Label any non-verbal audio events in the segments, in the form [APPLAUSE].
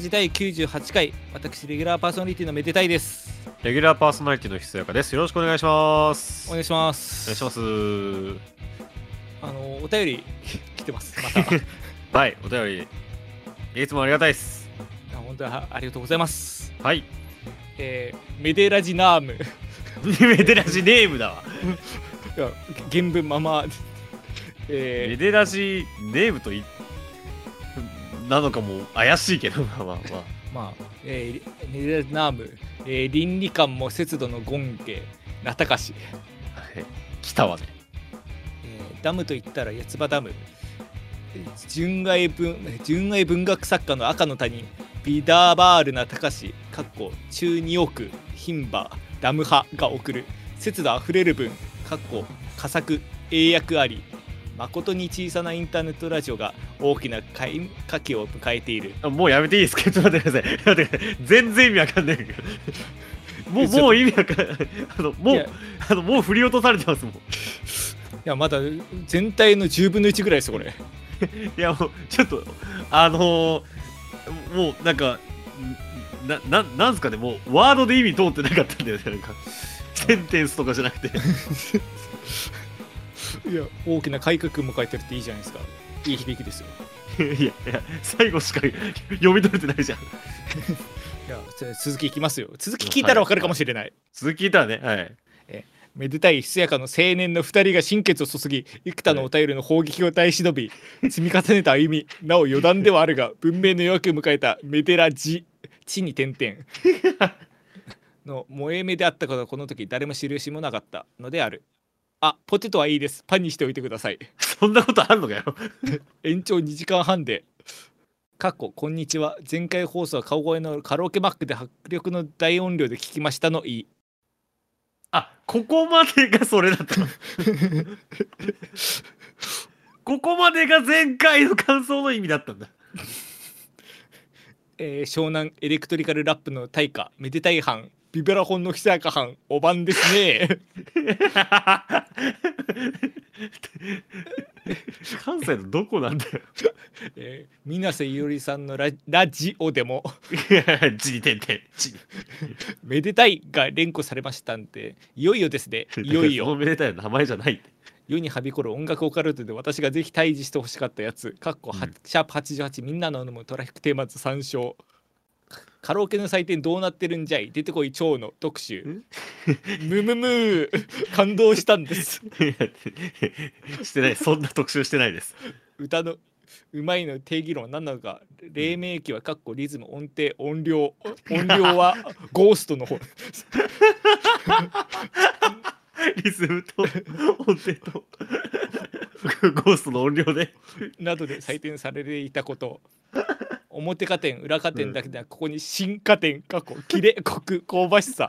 ラジ第98回私レギュラーパーソナリティのめでたいですレギュラーパーソナリティのひそやかです。よろしくお願いします。お願いしますお願いします。あのお便り来てますまた [LAUGHS] はい、お便り、いつもありがたいです。あ本当はありがとうございますはい。えー、メデラジナームメデラジネームだわ。原文ままメえデラジネームとい、なのかも怪しいけど、[LAUGHS] まあまあまあ。ー、まあ、えー、メデラジナーム、えー、倫理観も節度の権家なたかし、はい来たわね。えーダムと言ったら八つ葉ダム純愛文純愛文学作家の赤の他人ビダーバールな高しかっこ中2億牝馬ダム派が送る節度あふれる文かっこ佳作英訳あり誠に小さなインターネットラジオが大きな開花期を迎えている。あもうやめていいですか？ちょっと待ってください。待って全然意味わかんない。けど。もう、もう意味わかんない。あの、もいうや、あの、もう振り落とされてますもん。いやまだ全体の10分の1ぐらいですよこれ。いやもうちょっとあのー、もうなんかんなななんすかね？もうワードで意味通ってなかったんだよねなんか。センテンスとかじゃなくていや大きな改革迎えてるっていいじゃないですか。いい響きですよ。いやいや最後しか読み取れてないじゃん。いや続きいきますよ。続き聞いたらわかるかもしれない、続き聞いたらねはい。めでたいひそやかの青年の2人が心血を注ぎ幾多のお便りの砲撃を耐え忍び積み重ねた歩みなお余談ではあるが [LAUGHS] 文明の夜明けを迎えたメデラジ地に点々。の萌え目であったことはこの時誰も知る由もなかったのであるあポテトはいいです。パンにしておいてください。[LAUGHS] そんなことあんのかよ。[LAUGHS] 延長2時間半で。過去こんにちは。前回放送は顔声のカラオケバックで迫力の大音量で聞きましたのいい。あここまでがそれだった。の [LAUGHS] ここまでが前回の感想の意味だったんだ。えー湘南エレクトリカルラップの大家めでたい班ビブラフォンのひさやか班おばんですね。関西のどこなんだよ。[LAUGHS] えー水瀬いおりさんのララジオでも。地に点々地にめでたいが連呼されましたんでいよいよですね。いよいよ。めでたい名前じゃない世にはびこる音楽オカルトで私がぜひ退治してほしかったやつ。かっこシャープ88みんなの飲むトラフィックテーマズ参照カラオケの祭典どうなってるんじゃい？出てこい蝶の特集。ムムムー。感動したんです。[LAUGHS] してない。そんな特集してないです。歌のうまいの定義論は何なのか黎明期はかっこリズム音程音量音量は [LAUGHS] ゴーストの方。リズムと音程と。[LAUGHS] ゴーストの音量で。などで採点されていたこと表加点裏加点だけでなくここに新加点過去キレコク香ばしさ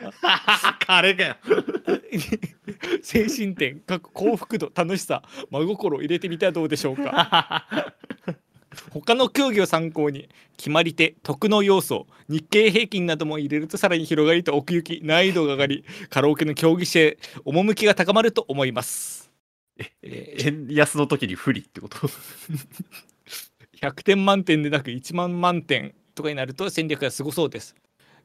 カレーかよ。[LAUGHS] 精神点過去幸福度楽しさ真心を入れてみてはどうでしょうか。[LAUGHS] 他の競技を参考に決まり手得の要素日経平均なども入れるとさらに広がりと奥行き難易度が上がりカラオケの競技性趣が高まると思います。えー円安の時に不利ってこと？[LAUGHS] 100点満点でなく1万満点とかになると戦略がすごそうです。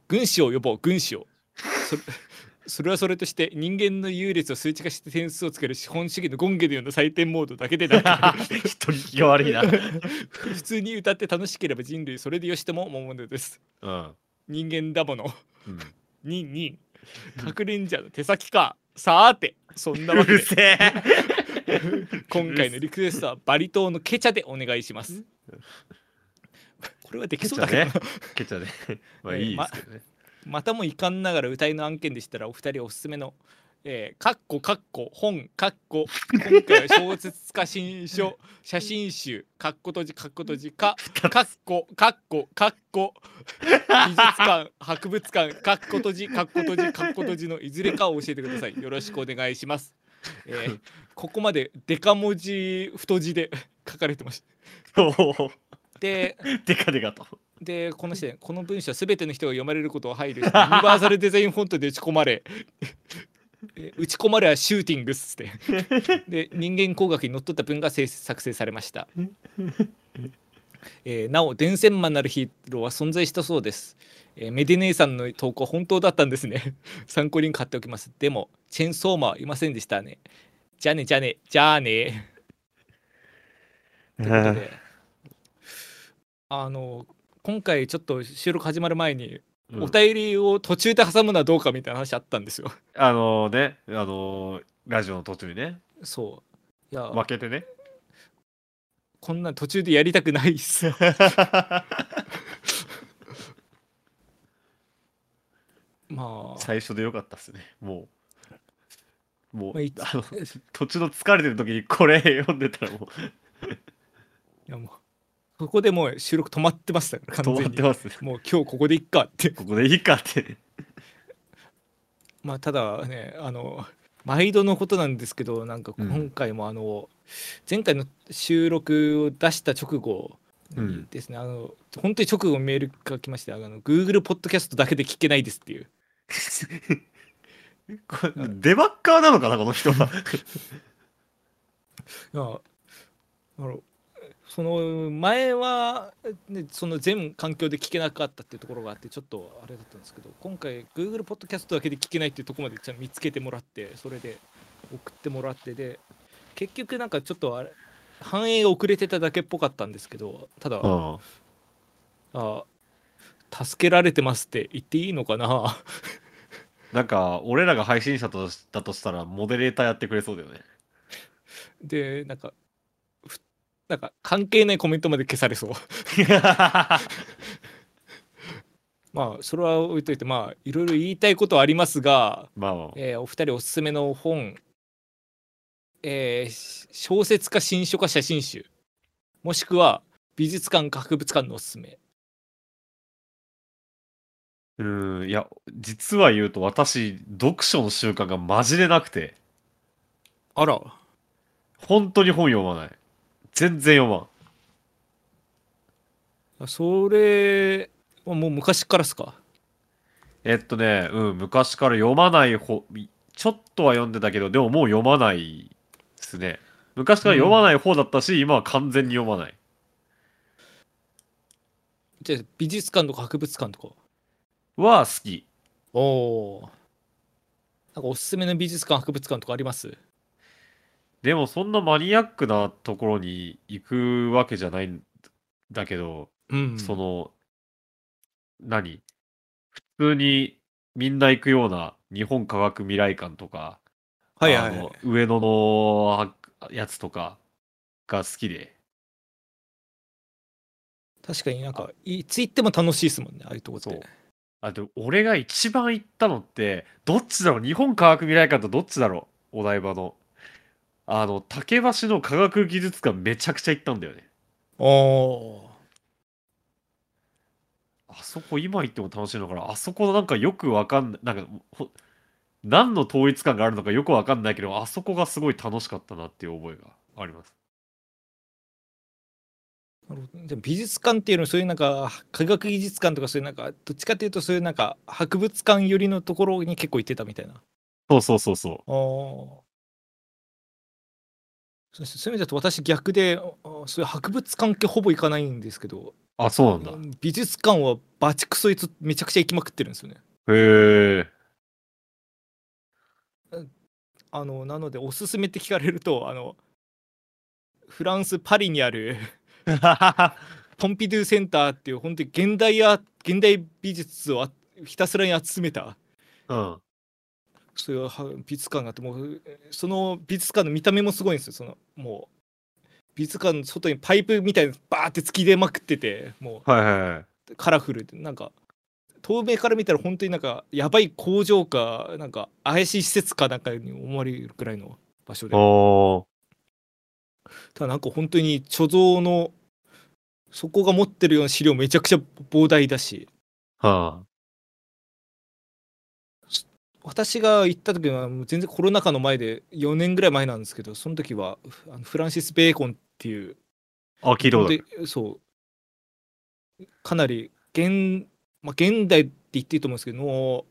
軍師を呼ぼう軍師を。[LAUGHS] それはそれとして人間の優劣を数値化して点数をつける資本主義の権下のような採点モードだけでなく [LAUGHS] 人聞きが悪いな。[LAUGHS] 普通に歌って楽しければ人類それでよしとも思うものです。うん、人間だもの。うん、ニンニン核レンジャーの手先か。さーてそんなわうけで。るせえ。今回のリクエストはバリ島のケチャでお願いします [LAUGHS] これはできそうだけど。ね。ケチャね。[LAUGHS] まあいいですけどね、またも遺憾ながら歌いの案件でしたらお二人おすすめのえー、かっこかっこ本かっこ今回は小説家新書 [LAUGHS] 写真集かっこ閉じかっこ閉じかかっこかっこかっこ美術館博物館かっこ閉じかっこ閉じかっこ閉じのいずれかを教えてください。よろしくお願いします、えー、ここまでデカ文字太字で書かれてましたでデカデカと。でこの視点この文章は全ての人が読まれることを配慮してユニバーサルデザインフォントで打ち込まれえ打ち込まれはシューティングっつって。で人間工学にのっとった文が生作成されました。えーなお伝染マンなるヒーローは存在したそうです、えーメディ姉さんの投稿本当だったんですね。参考に買っておきます。でもチェーンソーマンはいませんでしたね。じゃあねじゃあねじゃあねということであの今回ちょっと収録始まる前にうんお便りを途中で挟むのはどうかみたいな話あったんですよ。あのね、あのラジオの途中にね、そう。いや、負けてね。こんなん途中でやりたくないっす。[LAUGHS] まあ、最初でよかったっすね。もう、もう、まあいあの途中の疲れてる時にこれ読んでたらもういやもう、そこでもう収録止まってました完全に止まって。ますね。もう今日ここでいっかって。ここでいいかって。[LAUGHS] まあ、ただね、あの、毎度のことなんですけど、なんかうん今回もあの、前回の収録を出した直後にですね、あの、本当に直後メールが来まして、あの、Google ポッドキャストだけで聞けないですっていう。[LAUGHS] これデバッカーなのかな、この人は。[LAUGHS] いやあのその前は、ね、その全環境で聞けなかったっていうところがあってちょっとあれだったんですけど今回 Google ポッドキャストだけで聞けないっていうところまでちゃんと見つけてもらってそれで送ってもらってで結局なんかちょっとあれ反映が遅れてただけっぽかったんですけどただ、うんあ助けられてますって言っていいのかな？[LAUGHS] なんか、俺らが配信者とだとしたら、モデレーターやってくれそうだよね。でなんかふなんか関係ないコメントまで消されそう。[LAUGHS] まあそれは置いといてまあいろいろ言いたいことはありますが、まあまあ、えーお二人おすすめの本、えーし小説か新書か写真集もしくは美術館か博物館のおすすめ。うん、いや、実は言うと私、読書の習慣がマジでなくて、あら。本当に本読まない。全然読まん。それはもう昔からっすか？えっとね、うん、昔から読まない本、ちょっとは読んでたけど、でももう読まないですね。昔から読まない方だったし、今は完全に読まない。じゃあ美術館とか博物館とかは？好き。おおなんかおすすめの美術館博物館とかあります？でもそんなマニアックなところに行くわけじゃないんだけど、うんその、何？普通にみんな行くような日本科学未来館とか、はいはいはい。あの上野のやつとかが好きで。確かになんかいつ行っても楽しいですもんねああいうとこって。あで俺が一番行ったのってどっちだろう？日本科学未来館とどっちだろう？お台場のあの竹橋の科学技術館めちゃくちゃ行ったんだよね。おおあそこ今行っても楽しいのかな？あそこなんかよくわかんないなんかほ何の統一感があるのかよくわかんないけどあそこがすごい楽しかったなっていう覚えがあります。でも美術館っていうのはそういうなんか科学技術館とかそういうなんかどっちかっていうとそういうなんか博物館寄りのところに結構行ってたみたいな。そうそうそうそあーそうそういう意味だと私逆であそういう博物館系ほぼ行かないんですけどうあそうなんだ。美術館はバチクソいつめちゃくちゃ行きまくってるんですよね。へえ。あのなのでおすすめって聞かれるとあのフランス・パリにある [LAUGHS] ポンピドゥセンターっていう本当に現代ア現代美術をあひたすらに集めたうんそういうは美術館があってもうその美術館の見た目もすごいんですよ。そのもう美術館の外にパイプみたいなのバーって突き出まくっててもはいはいはい。うカラフルでなんか透明から見たら本当になんかやばい工場かなんか怪しい施設かなんかに思われるくらいの場所で。ただなんか本当に貯蔵のそこが持ってるような資料めちゃくちゃ膨大だし。は私が行った時はもう全然コロナ禍の前で4年ぐらい前なんですけどその時はあのフランシス・ベーコンっていうああ聞いたことそう。かなり現,、まあ、現代って言っていいと思うんですけど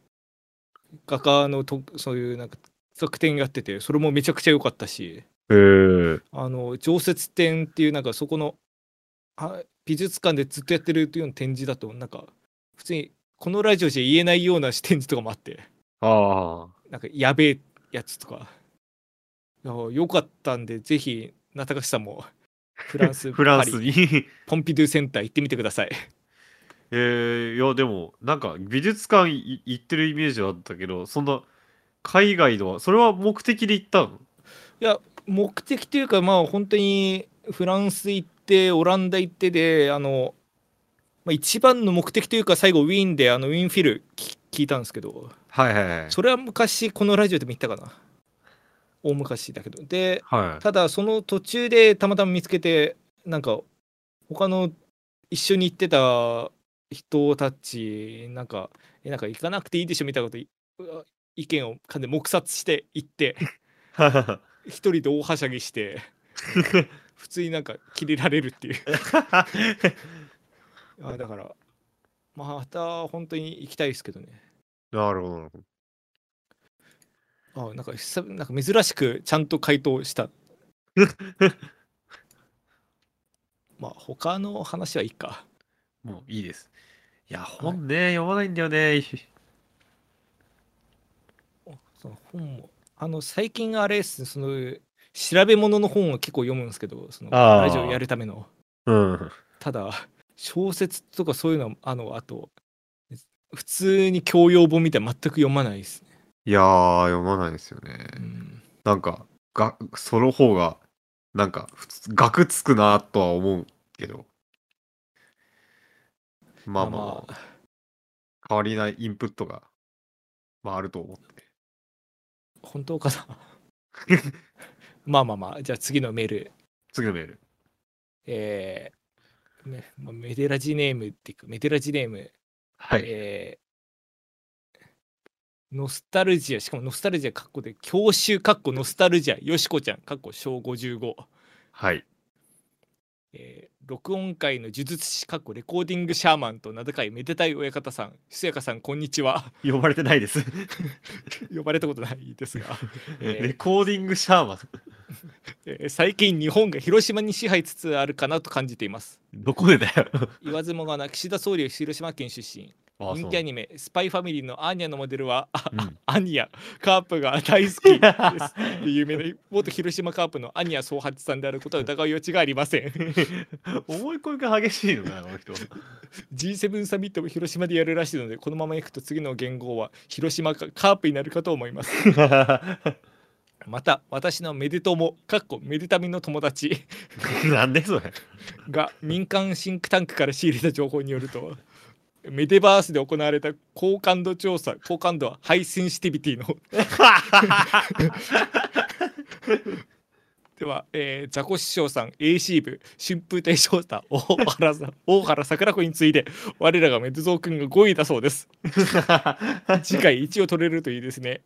画家のとそういうなんか作展やっててそれもめちゃくちゃ良かったしへえあの常設展っていうなんかそこのあ美術館でずっとやってるというような展示だとなんか普通にこのラジオじゃ言えないような展示とかもあってあなんかやべえやつとか。よかったんでぜひ中垣さんも [LAUGHS] フランスあ、フランスに。ポンピドゥセンター行ってみてください。えー、いや、でも、なんか美術館い行ってるイメージはあったけど、そんな海外のは、それは目的で行ったの？いや目的というかまあ本当にフランス行ってオランダ行ってであの、まあ、一番の目的というか最後ウィーンであのウィーンフィルき聞いたんですけどはいはいはい。それは昔このラジオでも言ったかな大昔だけどではい。ただその途中でたまたま見つけてなんか他の一緒に行ってた人たちなんかえなんか行かなくていいでしょみたいなこと意見を完全に黙殺して行って一人で大はしゃぎして [LAUGHS] 普通になんかキレられるっていう [LAUGHS] あだからまた本当に行きたいですけどねなるほどなるほど。あなんかなんか珍しくちゃんと回答した [LAUGHS] まあ他の話はいいかもういいです。いや、本ね、読まないんだよね。その本もあの最近あれですねその調べ物の本を結構読むんですけどそのラジオやるためのうん。ただ小説とかそういうのはあのあと普通に教養本みたいな全く読まないですね、いやー、読まないですよね。うん、なんか、が、その方が、なんか、普通、学つくなとは思うけど。まあまあ、変わりないインプットが、まああると思って。本当かな？[LAUGHS] まあまあまあじゃあ次のメール次のメール。えメデラジネームっていうかメデラジネーム、はい。えーノスタルジアしかもノスタルジアかっこで教習かっこノスタルジアよしこちゃんかっこ小55はい。えー録音会の呪術師かっこレコーディングシャーマンと名高いめでたい親方さんひそやかさんこんにちは [LAUGHS] 呼ばれてないです。[LAUGHS] 呼ばれたことないですが、[LAUGHS] えーレコーディングシャーマン。えー最近日本が広島に支配つつあるかなと感じていますどこでだよ。言わずもがな岸田総理は広島県出身あ人気アニメ「スパイファミリー」のアーニャのモデルは、あうん。アニャカープが大好きです。[LAUGHS] で有名な元広島カープのアニャ総八さんであることは疑う余地がありません。[LAUGHS] 思い込みが激しいのかな、この人。[LAUGHS] G7 サミットも広島でやるらしいのでこのままいくと次の元号は広島かカープになるかと思います。また私のメデトモかっこメデタミの友達。なんでそれ。が民間シンクタンクから仕入れた情報によるとメデバースで行われた高感度調査高感度はハイセンシティビティの。[LAUGHS] では、えー、ザコ師匠さん AC 部春風亭昇太大原さん大原桜子について我らがメデゾー君が5位だそうです。[LAUGHS] 次回1を取れるといいですね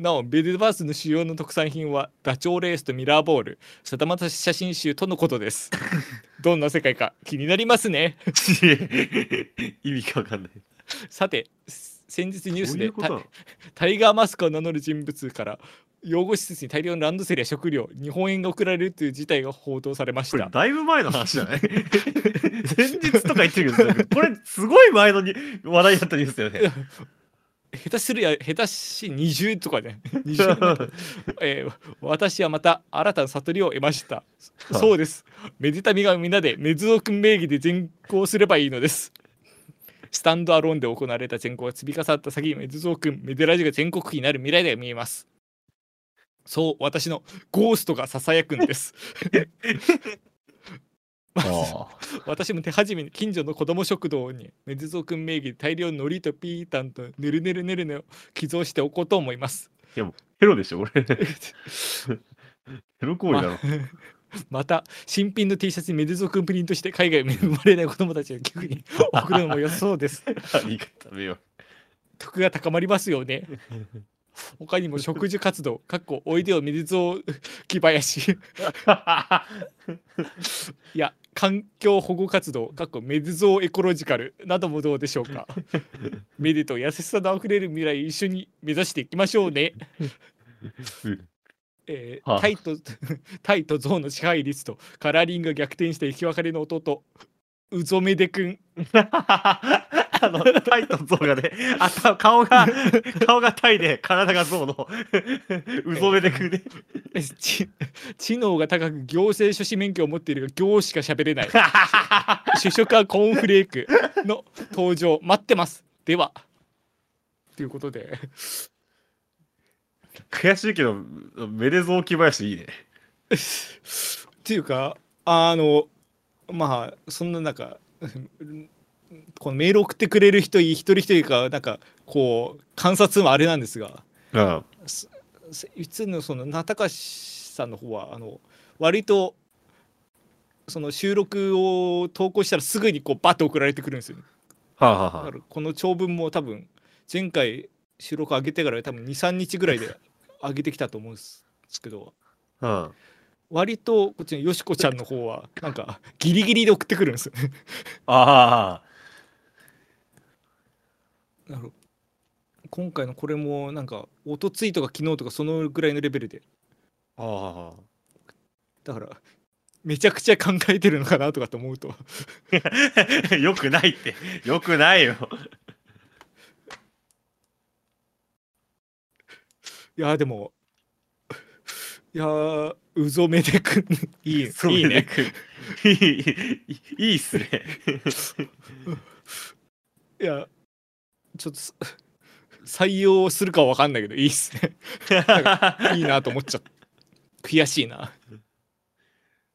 なおベデバースの主要の特産品はダチョウレースとミラーボールさだまた写真集とのことです。[LAUGHS] どんな世界か気になりますね。意味がわかんない。さて先日ニュースでタタイガーマスクを名乗る人物から養護施設に大量のランドセルや食料日本円が送られるという事態が報道されました。だいぶ前の話じゃない？[LAUGHS] 前日とか言ってるけど、これすごい前のに話題だったニュースだよね。下手するや下手し20とかね。[LAUGHS] 20えー私はまた新たな悟りを得ました。そうです。メディタミが皆でメズオ君名義で全行すればいいのです。スタンドアローンで行われた全行が積み重なった先にメズゾー君メデラジが全国区になる未来が見えます。そう私のゴーストがささやくんです [LAUGHS] [LAUGHS] 私も手始めに近所の子供食堂にメズゾー君名義で大量の海苔とピータンとぬるぬるぬるぬを寄贈しておこうと思いますヘロでしょ、俺。[LAUGHS] ヘロ行為だろ。[LAUGHS] また新品の T シャツにメデゾー君プリントして海外に生まれない子供たちが寄付に送るのも良さそうですあいいか食べよ得が高まりますよね他にも植樹活動 [LAUGHS] かっこおいでよメデゾー木林。う。[LAUGHS] いや環境保護活動かっこメデゾーエコロジカルなどもどうでしょうか。[LAUGHS] メデと優しさのあふれる未来一緒に目指していきましょうね。えータイとタイとゾウの支配率とカラーリングが逆転して生き別れの弟うぞめでくんあのタイとゾウがね頭顔が顔がタイで体がゾウのうぞめでくね。えち知能が高く行政書士免許を持っているが行しか喋れない。主食はコーンフレークの登場。待ってます。では。ということで。悔しいけどめでぞうき林いいね。っていうかあのまあそんな中このメール送ってくれる人一人一人がなんかこう観察もあれなんですがうんいつのその名高さんの方はあの割とその収録を投稿したらすぐにこうバッと送られてくるんですよ、ね、はあ、はあこの長文も多分前回収録上げてから多分23日ぐらいで上げてきたと思うんですけどあ、うん割とこっちのよしこちゃんの方はなんかギリギリで送ってくるんですよね。あなるほど。今回のこれもなんかおとついとか昨日とかそのぐらいのレベルで。ああだからめちゃくちゃ考えてるのかなとかと思うと。あ [LAUGHS] よくないって。よくないよ。いやでもいやーうぞめでくん。いいいいね。いいいいいっすね。いやちょっとす採用するかわかんないけどいいっすね。[LAUGHS] いいなと思っちゃった。悔しいな。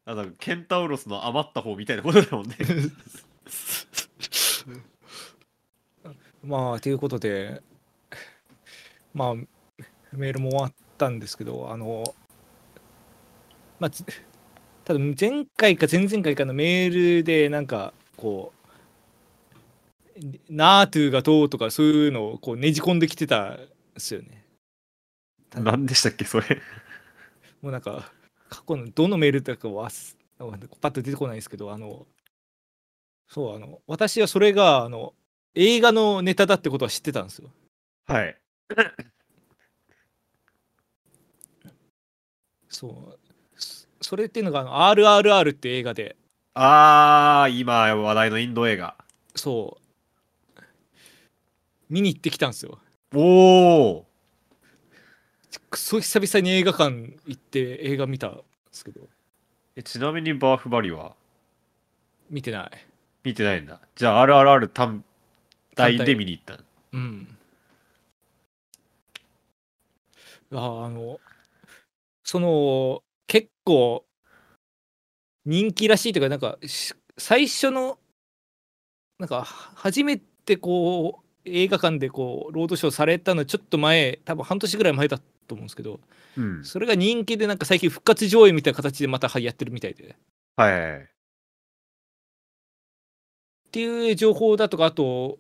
あのケンタウロスの余った方みたいなことだもんね。[LAUGHS] まあということでまあメールも終わったんですけどあのまあつただ前回か前々回かのメールでなんかこうナートゥがどうとかそういうのをこうねじ込んできてたんですよね。何でしたっけそれ。もうなんか過去のどのメールだかはパッと出てこないですけどあのそうあの私はそれがあの映画のネタだってことは知ってたんですよ。はい。[CLEARS THROAT] そう。そそれっていうのがあの RRR って映画で。ああ今話題のインド映画。そう見に行ってきたんですよ。おおくそ久々に映画館行って映画見たんですけど。えちなみにバーフバリは？見てない。見てないんだ。じゃあ RRR 単体で見に行ったうん。ああのその結構人気らしいというかなんかし最初のなんかは初めてこう映画館でこうロードショーされたのちょっと前多分半年ぐらい前だと思うんですけどうん。それが人気でなんか最近復活上映みたいな形でまたやってるみたいで。っはいはいはい。ていう情報だとかあと、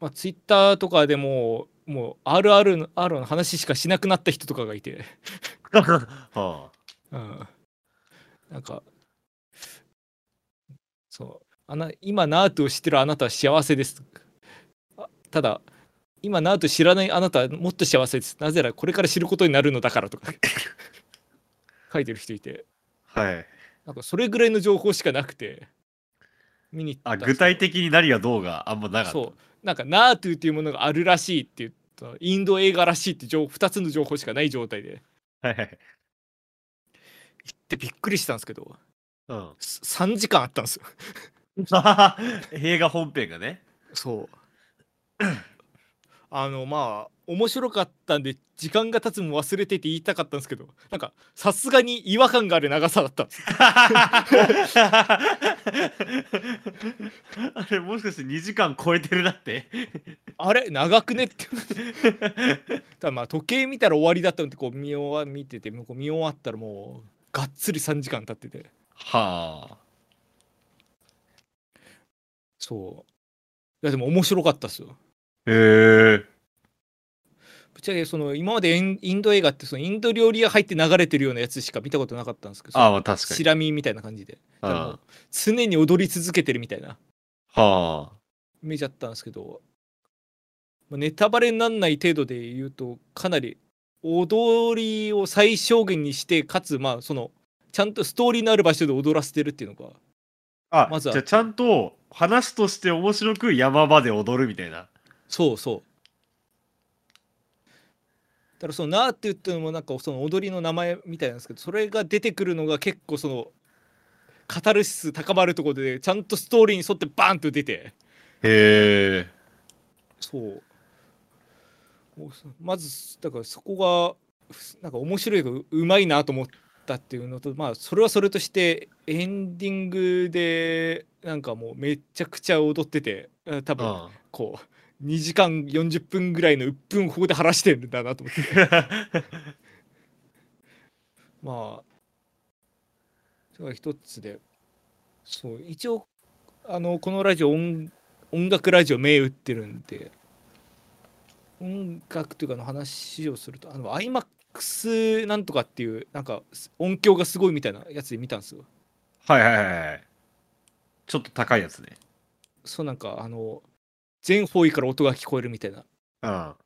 まあ、ツイッターとかでももう RR の R の話しかしなくなった人とかがいて。[LAUGHS] はうん。なんかそう。あな今ナートを知ってるあなたは幸せです。あただ今ナート知らないあなたはもっと幸せです。なぜならこれから知ることになるのだからとか。[LAUGHS] 書いてる人いて。あはい。なんかそれぐらいの情報しかなくて。見に行ったあ具体的に何がどうがあんまなかった。そう。なんかナートゥっていうものがあるらしいって言った。インド映画らしいって情2つの情報しかない状態で。はいはい。行ってびっくりしたんですけど。うん。す3時間あったんですよ。[LAUGHS] 映画本編がね。そう。[COUGHS] あのまあ面白かったんで時間が経つも忘れてて言いたかったんですけどなんかさすがに違和感がある長さだったんです。[LAUGHS] あれもしかして2時間超えてるなって。あれ長くねって。ただまあ時計見たら終わりだったのでこう見終わ見ててこう見終わったらもうがっつり3時間経ってて。はあ。そう。いやでも面白かったっすよへえぶっちゃけその今までインド映画ってそのインド料理屋入って流れてるようなやつしか見たことなかったんですけどああまあ確かに。シラミみたいな感じで。常に踊り続けてるみたいな。あは見ちゃったんですけどまあネタバレにならない程度で言うとかなり踊りを最小限にしてかつまあそのちゃんとストーリーのある場所で踊らせてるっていうのがあ、まずは。じゃあちゃんと話として面白く山場で踊るみたいな。そうそう。だからその「な」って言ってるのもなんかその踊りの名前みたいなんですけどそれが出てくるのが結構そのカタルシス高まるところでちゃんとストーリーに沿ってバーンと出て。へえ。そう。まずだからそこがふなんか面白いがううまいなと思ったっていうのとまあそれはそれとしてエンディングでなんかもうめちゃくちゃ踊っててあ多分あ。こう2時間40分ぐらいの鬱憤をここで晴らしてるんだなと思って。[LAUGHS] まあ。それが一つで。そう。一応あのこのラジオ音音楽ラジオ銘打ってるんで。音楽というかの話をするとあの iMAX なんとかっていうなんか音響がすごいみたいなやつで見たんですよ。はいはいはいはい。ちょっと高いやつね。そうなんかあの全方位から音が聞こえるみたいなうん。だ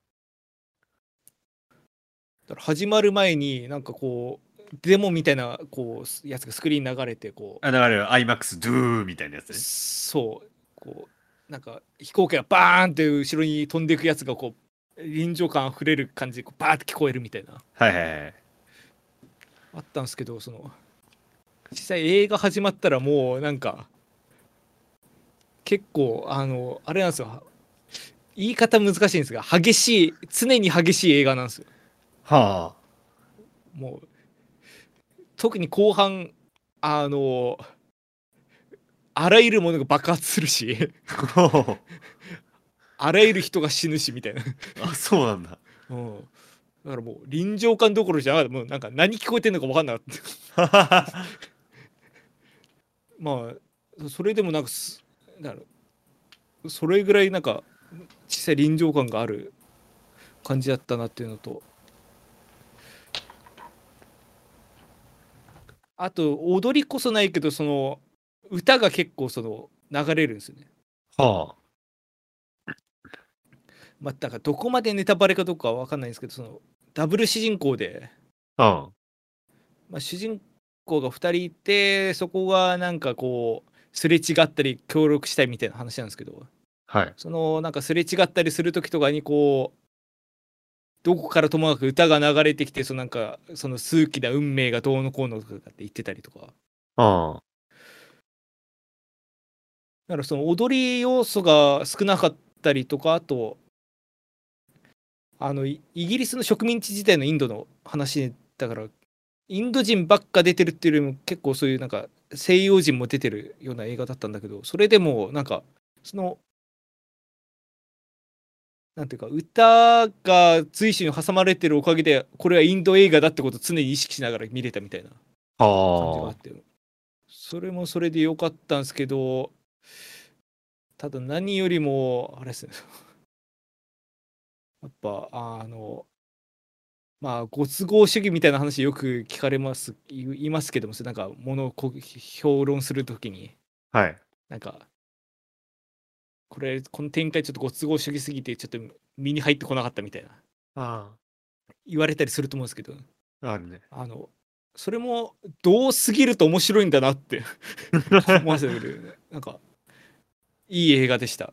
から始まる前になんかこうデモみたいなこうやつがスクリーンに流れてこあ、だから IMAX ドゥーみたいなやつうね。そうこうなんか飛行機がバーンって後ろに飛んでいくやつがこう臨場感あふれる感じでこうバーって聞こえるみたいなはいはいはい。あったんですけどその実際映画始まったらもうなんか結構あのあれなんですよ言い方難しいんですが激しい常に激しい映画なんですよ。はもう特に後半あのあらゆるものが爆発するしあ。[LAUGHS] あらゆる人が死ぬしみたいな、あ、そうなんだ。うん、だからもう臨場感どころじゃもうなんか何聞こえてんのか分かんなかった。[LAUGHS] まあそれでもなんかすだそれぐらいなんか実際臨場感がある感じだったなっていうのとあと踊りこそないけどその歌が結構その流れるんですよね。はまあだからどこまでネタバレかどうかは分かんないんですけどそのダブル主人公で、あ。うん。まあ、主人公が2人いてそこがなんかこうすれ違ったり協力したいみたいな話なんですけどはい。そのなんかすれ違ったりする時とかにこうどこからともなく歌が流れてきてそのなんかその数奇な運命がどうのこうのとかって言ってたりとかあだからその踊り要素が少なかったりとかあとあのイイギリスの植民地時代のインドの話だからインド人ばっか出てるっていうよりも結構そういうなんか西洋人も出てるような映画だったんだけどそれでもなんかそのなんていうか歌が随所に挟まれてるおかげでこれはインド映画だってことを常に意識しながら見れたみたいなあ。感じがあはってそれもそれで良かったんですけどただ何よりもあれですねやっぱあのまあご都合主義みたいな話よく聞かれます言いますけどもなんかものを評論するときにあ。はい。なんかこれこの展開ちょっとご都合主義すぎてちょっと身に入ってこなかったみたいなあ言われたりすると思うんですけどあ。あるね。あのそれもどうすぎると面白いんだなって [LAUGHS] 思わせてくれるなんかいい映画でしたへ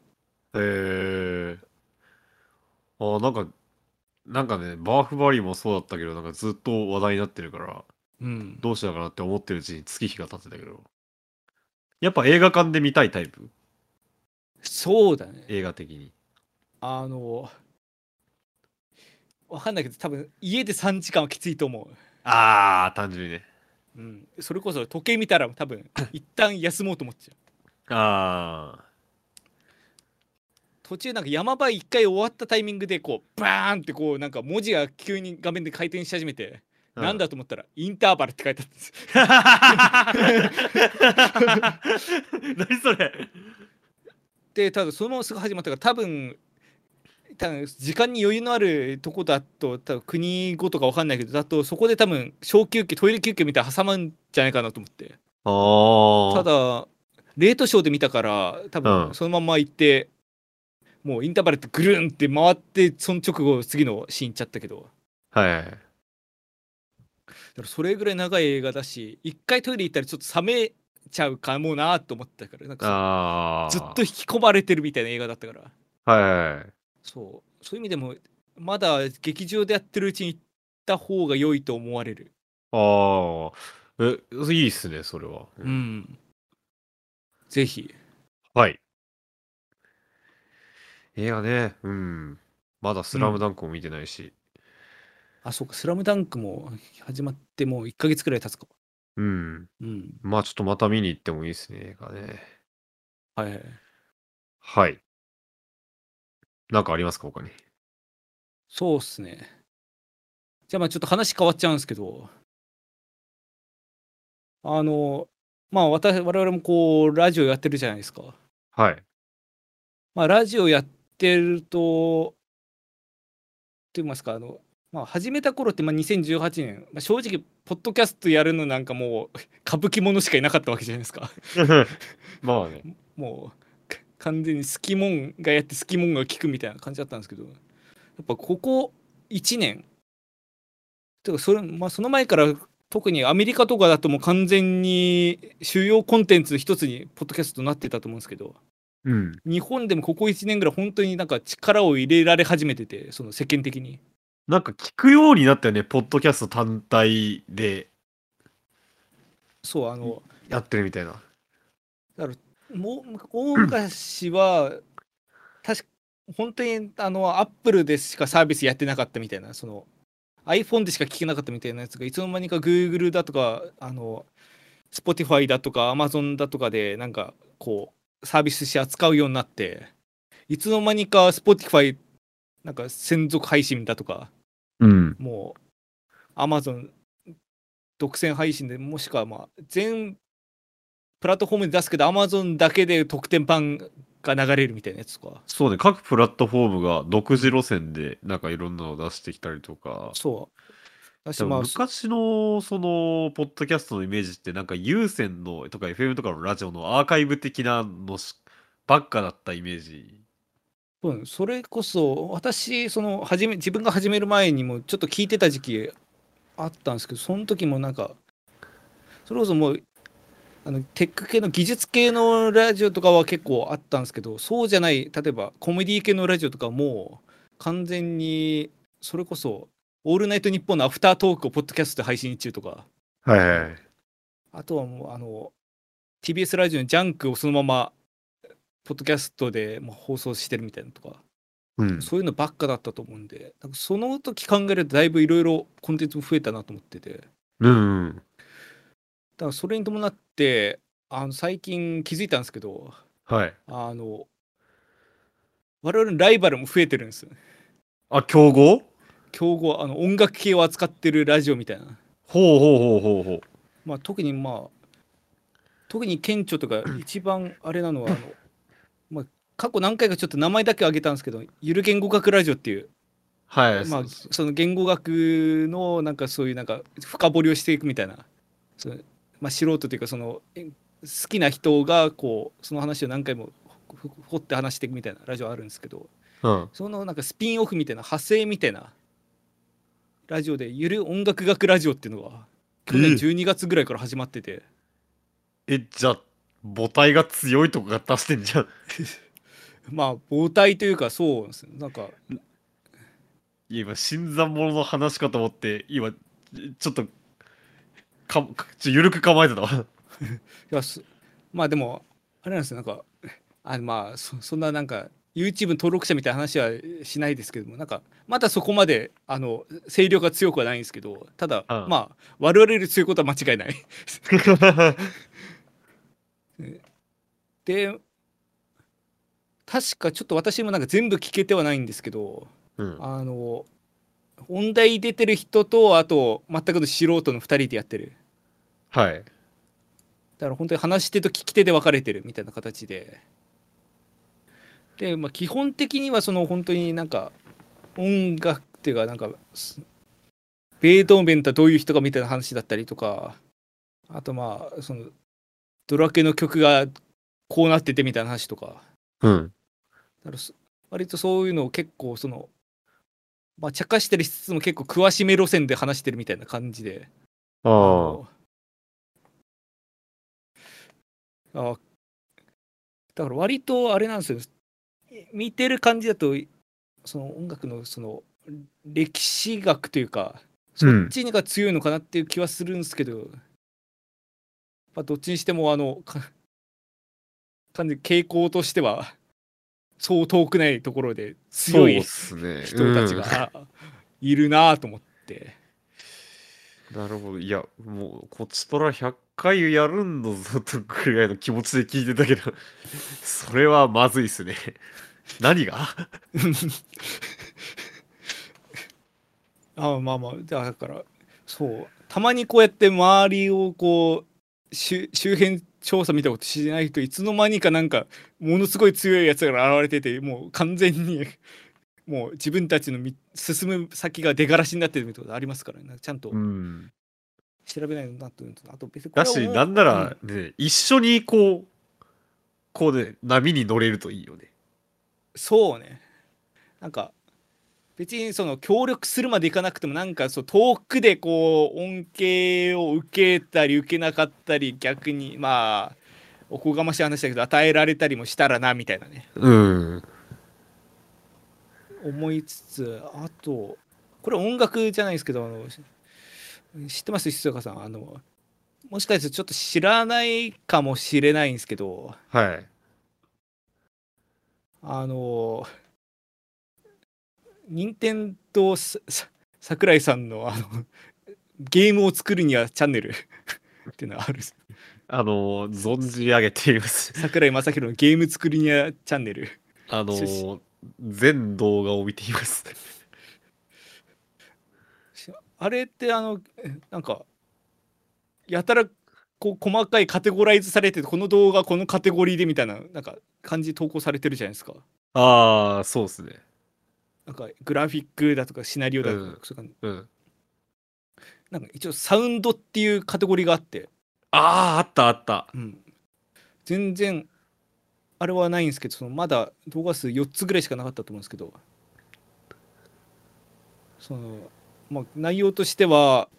え。あなんか、なんかね、バーフバリーもそうだったけど、なんかずっと話題になってるから、うんどうしようかなって思ってるうちに月日が経ってたけど。やっぱ映画館で見たいタイプ？そうだね。映画的に。あのわかんないけど多分家で3時間はきついと思ああ、単純にね。う、うん、それこそ時計見たら多分 [LAUGHS] 一旦休もうと思っちゃう。ああ。途中なんか山場一回終わったタイミングでこうバーンってこうなんか文字が急に画面で回転し始めて、うなんだと思ったらインターバルって書いてあったんです [LAUGHS] [LAUGHS] 何それでただそのまますぐ始まったから多分多分時間に余裕のあるとこだと多分国語とかわかんないけどだとそこで多分小休憩トイレ休憩みたいなの挟むんじゃないかなと思って。ただレートショーで見たから多うん分そのまま行って、もうインターバルってぐるんって回ってその直後次のシーン行っちゃったけどはいはい。だからそれぐらい長い映画だし一回トイレ行ったらちょっと冷めちゃうかもなと思ったからなんか。ずっと引き込まれてるみたいな映画だったからはい。そうそういう意味でもまだ劇場でやってるうちに行った方が良いと思われるああ。え、いいっすね、それは。う。んぜひはい。映画ね、うん。まだスラムダンクも見てないし。あそうか「スラムダンクも始まってもう1ヶ月くらい経つかうん。うんまあちょっとまた見に行ってもいいですね、映画ね。はいはいはい。なんかありますか、他に？そうっすねじゃあまあちょっと話変わっちゃうんですけどあのまあ私我々もこうラジオやってるじゃないですかはい。まあラジオやってるとと言いますかあのまあ始めた頃ってまあ2018年、まあ、正直ポッドキャストやるのなんかもう [LAUGHS] 歌舞伎者しかいなかったわけじゃないですか [LAUGHS] まあね。[LAUGHS] もうか完全に好きもんがやって好きもんが聞くみたいな感じだったんですけどやっぱここ1年てかそれ、まあ、その前から特にアメリカとかだともう完全に主要コンテンツ一つにポッドキャストになってたと思うんですけどうん。日本でもここ1年ぐらい本当になんか力を入れられ始めててその世間的になんか聞くようになったよね、ポッドキャスト単体でそうあのやってるみたいな。もう大昔は確か本当にあのアップルでしかサービスやってなかったみたいなその iPhone でしか聞けなかったみたいなやつがいつの間にか Google だとかあの Spotify だとか Amazon だとかでなんかこうサービスして扱うようになっていつの間にか Spotify なんか専属配信だとかうん。もう Amazon 独占配信でもしくはまあ全プラットフォームで出すけど Amazon だけで特典版が流れるみたいなやつとかそうね、各プラットフォームが独自路線でなんかいろんなのを出してきたりとか。そうまあ昔のそのポッドキャストのイメージってなんか有線のとか FM とかのラジオのアーカイブ的なのしばっかだったイメージ。うんそれこそ私その始め自分が始める前にもちょっと聞いてた時期あったんですけどその時もなんかそれこそもうあのテック系の技術系のラジオとかは結構あったんですけどそうじゃない例えばコメディ系のラジオとかも完全にそれこそ「オールナイトニッポン」のアフタートークをポッドキャストで配信中とかはいはいはい。あとはもうあの TBS ラジオのジャンクをそのままポッドキャストでもう放送してるみたいなのとかうん。そういうのばっかだったと思うんで、なんかその時考えるとだいぶいろいろコンテンツも増えたなと思ってて、だうんうん。からそれに伴って、あの最近気づいたんですけど、はい。あの、我々のライバルも増えてるんですよ。あ、競合？競合、あの音楽系を扱ってるラジオみたいな。ほうほうほうほうほう。まあ特にまあ、特に顕著とか一番あれなのは、あの、まあ過去何回かちょっと名前だけ挙げたんですけど、ゆる言語学ラジオっていう、はい。まあ、そその言語学のなんかそういうなんか深掘りをしていくみたいなその、まあ、素人というかそのえ好きな人がこうその話を何回もほ掘って話していくみたいなラジオあるんですけどうん。そのなんかスピンオフみたいな派生みたいなラジオでゆる音楽学ラジオっていうのが去年ええ12月ぐらいから始まってて、え、じゃあ、母体が強いとこが出してんじゃん。[LAUGHS] まあ母体というかそうですねなんかいや今、新参者の話かと思って、今、ちょっと、か、かちょ緩く構えてたわ。[LAUGHS] いやすまあでもあれなんですよ。なんかあまあそそんななんか YouTube 登録者みたいな話はしないですけどもなんかまだそこまであの勢力が強くはないんですけどただうん。まあ我々より強いことは間違いない。[LAUGHS] [LAUGHS] で確かちょっと私もなんか全部聞けてはないんですけどうん。あの音大出てる人とあと全くの素人の2人でやってるはい。だから本当に話し手と聞き手で分かれてるみたいな形で。で、まあ、基本的にはその本当になんか音楽っていうかなんかすベートーベンとはどういう人かみたいな話だったりとかあとまあそのドラケの曲がこうなっててみたいな話とかうん。だからそ割とそういうのを結構そのまあ茶化してるしつつも結構詳しめ路線で話してるみたいな感じで。あのあだから割とあれなんですよ。見てる感じだとその音楽のその歴史学というかそっちが強いのかなっていう気はするんですけど、まあ、どっちにしてもあのか完全に傾向としてはそう遠くないところで強い人たちがいるなと思って、うんなるほど。いやもうこっちとら100回やるんだぞとくらいの気持ちで聞いてたけど [LAUGHS] それはまずいっすね。[LAUGHS] 何が？[LAUGHS] あまあまあ。だからそう。たまにこうやって周りをこう周周辺調査見たことしないといつの間にかなんかものすごい強いやつが現れててもう完全に [LAUGHS] もう自分たちのみ進む先が出がらしになってるみたいなことありますからね。ちゃんとうん。調べないとなとあと別にだしなんならね、一緒にこうこうね波に乗れるといいよね。そうね。なんか別にその協力するまでいかなくてもなんかそう遠くでこう恩恵を受けたり受けなかったり逆にまあおこがましい話だけど与えられたりもしたらなみたいなね。うん思いつつあとこれ音楽じゃないですけどあのし知ってます？静岡さんあのもしかしてちょっと知らないかもしれないんですけど。はい。あの任天堂桜井さんのあのゲームを作るにはチャンネル [LAUGHS] っていうのがある。あの存じ上げています。桜井正宏のゲーム作りにはチャンネル。あの全動画を見ています。あれってあのえなんかやたらこう細かいカテゴライズされててこの動画このカテゴリーでみたいななんか感じで投稿されてるじゃないですか。ああそうっすねなんかグラフィックだとかシナリオだとか,、うん。うん。なんか一応サウンドっていうカテゴリーがあって。あああったあった。うん、全然あれはないんですけどそのまだ動画数4つぐらいしかなかったと思うんですけど。その、まあ、内容としては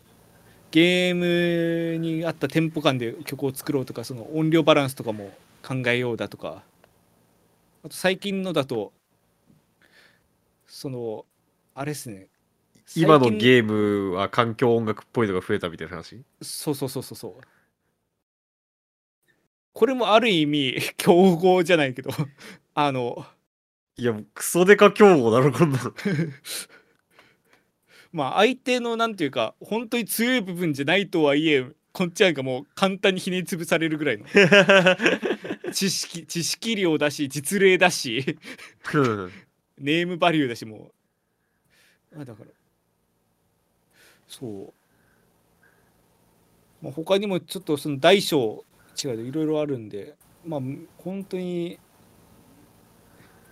ゲームに合ったテンポ感で曲を作ろうとかその音量バランスとかも考えようだとか。あと最近のだとそのあれですね。今のゲームは環境音楽っぽいのが増えたみたいな話？そうそうそうそうそう。これもある意味 [LAUGHS] 競合じゃないけど。[LAUGHS] あの。いやもうクソデカ競合だろこんなの。[LAUGHS] まあ相手のなんていうか本当に強い部分じゃないとはいえこっちなんかもう簡単にひねり潰されるぐらいの。知識知識量だし実例だし。うんネームバリューだしもう。あだから。そう、まあ、他にもちょっとその大小違ういろいろあるんでまあ本当に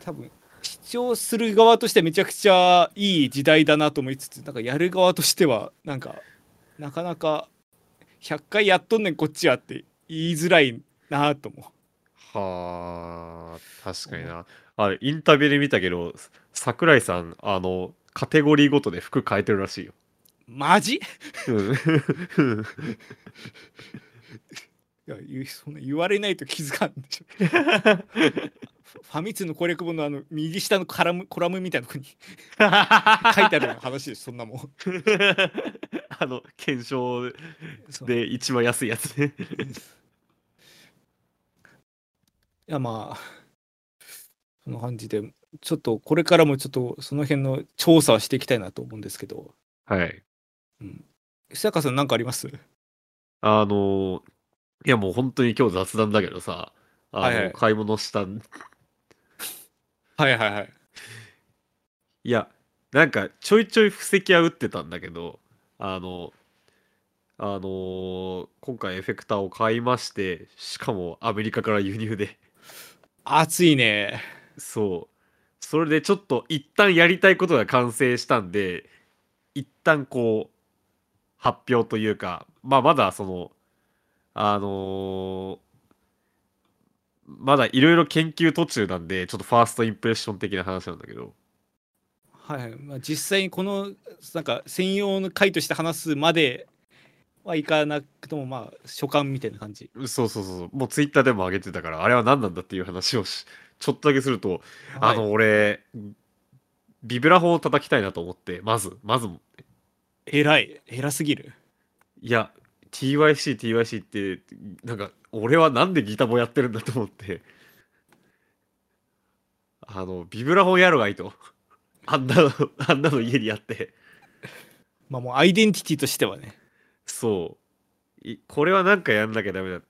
多分視聴する側としてはめちゃくちゃいい時代だなと思いつつなんかやる側としてはなんかなかなか100回やっとんねんこっちはって言いづらいなと思う。はあ確かになあれインタビューで見たけど桜井さんあのカテゴリーごとで服変えてるらしいよ。マジ？うん。[LAUGHS] いやそんな言われないと気づかんでしょ。[LAUGHS] ファミ通の攻略本のあの右下のカラムコラムみたいなとこに [LAUGHS] 書いてある話ですそんなもん。あの検証で一番安いやつね。いやまあその感じでちょっとこれからもちょっとその辺の調査はしていきたいなと思うんですけど。はい。久坂さん何かあります？あのいやもう本当に今日雑談だけどさあの、はいはい。買い物したん。はいはいはい。いやなんかちょいちょい布石は打ってたんだけどあのあのー今回エフェクターを買いましてしかもアメリカから輸入で。暑いねそう。それでちょっと一旦やりたいことが完成したんで一旦こう発表というかまあまだそのあのーまだいろいろ研究途中なんでちょっとファーストインプレッション的な話なんだけど。はい、まあ、実際にこのなんか専用の回として話すまではいかなくともまあ所感みたいな感じ。そうそうそう。もうツイッターでも上げてたからあれは何なんだっていう話をしちょっとだけすると、あの俺ビブラフォンを叩きたいなと思ってまずまず。偉い。偉すぎる。いや TYC TYC ってなんか俺はなんでギターボやってるんだと思って。あのビブラフォンやろがいいと。あんなのあんなの家にやって。まあもうアイデンティティとしてはね。そう。いこれはなんかやんなきゃダメだっ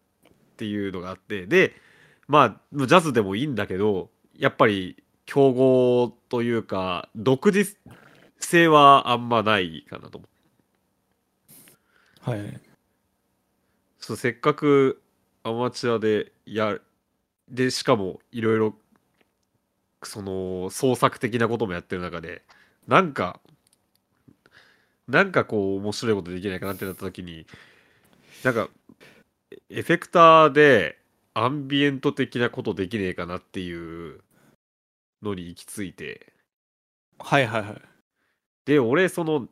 ていうのがあって。でまあジャズでもいいんだけどやっぱり競合というか独自性はあんまないかなと思ってはい。そうせっかくアマチュアでやでしかもいろいろその創作的なこともやってる中でなんかなんかこう面白いことできないかなってなった時になんかエフェクターでアンビエント的なことできねえかなっていうのに行き着いて。はいはいはい。で俺その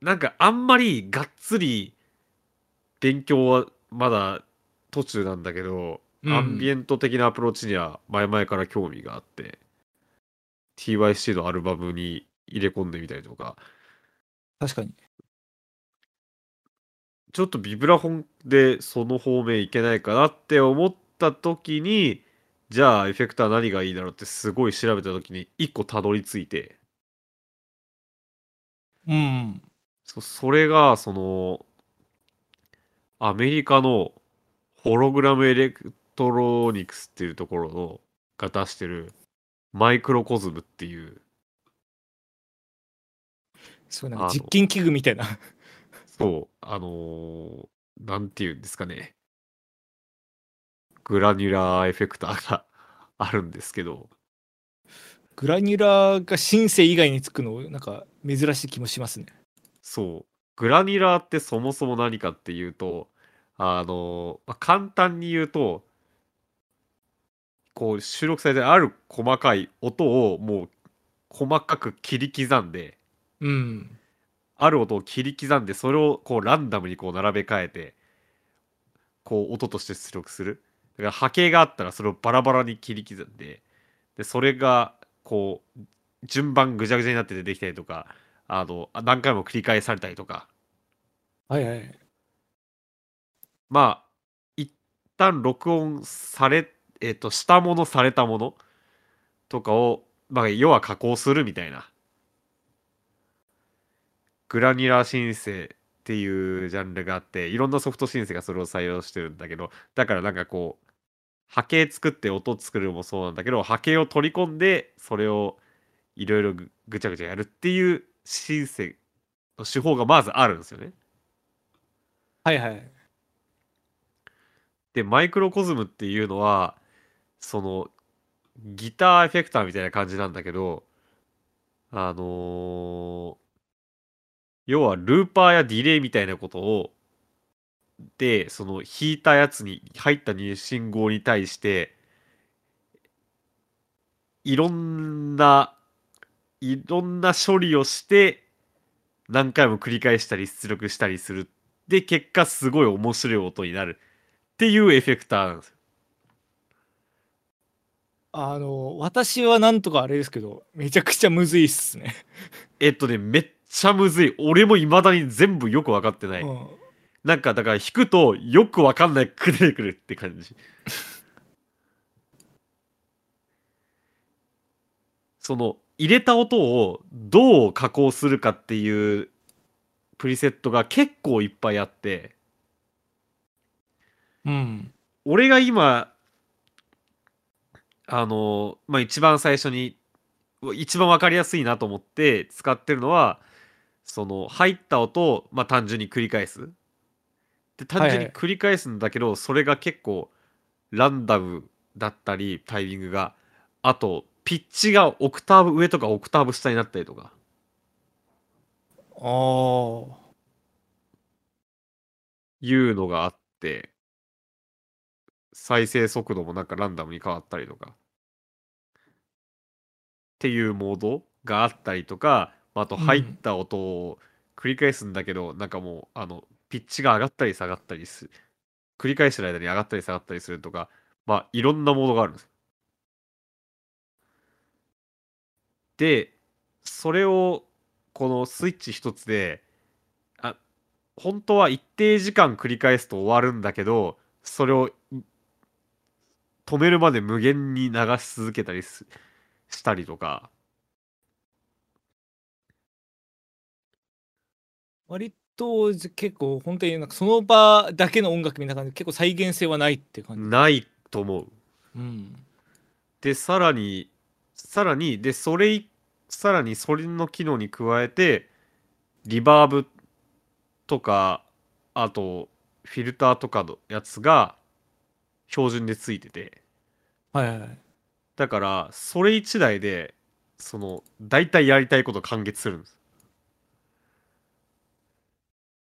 なんかあんまりがっつり勉強はまだ途中なんだけど、うん。アンビエント的なアプローチには前々から興味があって TYC のアルバムに入れ込んでみたりとか。確かに。ちょっとビブラフォンでその方面いけないかなって思った時にじゃあエフェクター何がいいだろうってすごい調べた時に1個たどり着いて。うんそそれがそのアメリカのホログラムエレクトロニクスっていうところのが出してるマイクロコズムっていう。そうなんか実験器具みたいな。そうあのーなんていうんですかねグラニュラーエフェクターがあるんですけど。グラニュラーがシンセ以外につくのなんか珍しい気もしますね。そう。グラニュラーってそもそも何かっていうとあのまあ簡単に言うとこう収録されてるある細かい音をもう細かく切り刻んでうん。ある音を切り刻んでそれをこうランダムにこう並べ替えてこう音として出力する。だから波形があったらそれをバラバラに切り刻んででそれがこう順番ぐちゃぐちゃになって出てきたりとかあのあ何回も繰り返されたりとか。はいはい。まあ一旦録音されえっ、としたものされたものとかをまあ要は加工するみたいな。グラニュラーシンセっていうジャンルがあっていろんなソフトシンセがそれを採用してるんだけどだからなんかこう波形作って音作るのもそうなんだけど波形を取り込んでそれをいろいろぐぐちゃぐちゃやるっていうシンセの手法がまずあるんですよね。はいはいでマイクロコズムっていうのはそのギターエフェクターみたいな感じなんだけどあのー要はルーパーやディレイみたいなことをでその弾いたやつに入った信号に対していろんないろんな処理をして何回も繰り返したり出力したりする。で結果すごい面白い音になる。っていうエフェクターなんですよ。あの私はなんとかあれですけどめちゃくちゃむずいっすね、えっとねめっちゃむずい。俺も未だに全部よく分かってない、うん、なんかだから弾くとよく分かんないく出てくるって感じ。[LAUGHS] その入れた音をどう加工するかっていうプリセットが結構いっぱいあって。うん、俺が今あのまあ一番最初に一番分かりやすいなと思って使ってるのはその入った音を、まあ、単純に繰り返すで単純に繰り返すんだけど、それが結構ランダムだったりタイミングがあとピッチがオクターブ上とかオクターブ下になったりとか。ああいうのがあって再生速度もなんかランダムに変わったりとか。っていうモードがあったりとかあとうん。入った音を繰り返すんだけど、なんかもうあのピッチが上がったり下がったりする繰り返してる間に上がったり下がったりするとかまあいろんなモードがあるんですでそれをこのスイッチ一つであ本当は一定時間繰り返すと終わるんだけどそれを止めるまで無限に流し続けたりしたりとか。割とじ結構本当になんかその場だけの音楽みたいな感じで結構再現性はないって感じ。ないと思ううん。でさらにさらにでそれいさらにそれの機能に加えてリバーブとかあとフィルターとかのやつが標準でついててはいはいはい。だからそれ1台でその大体やりたいこと完結するんです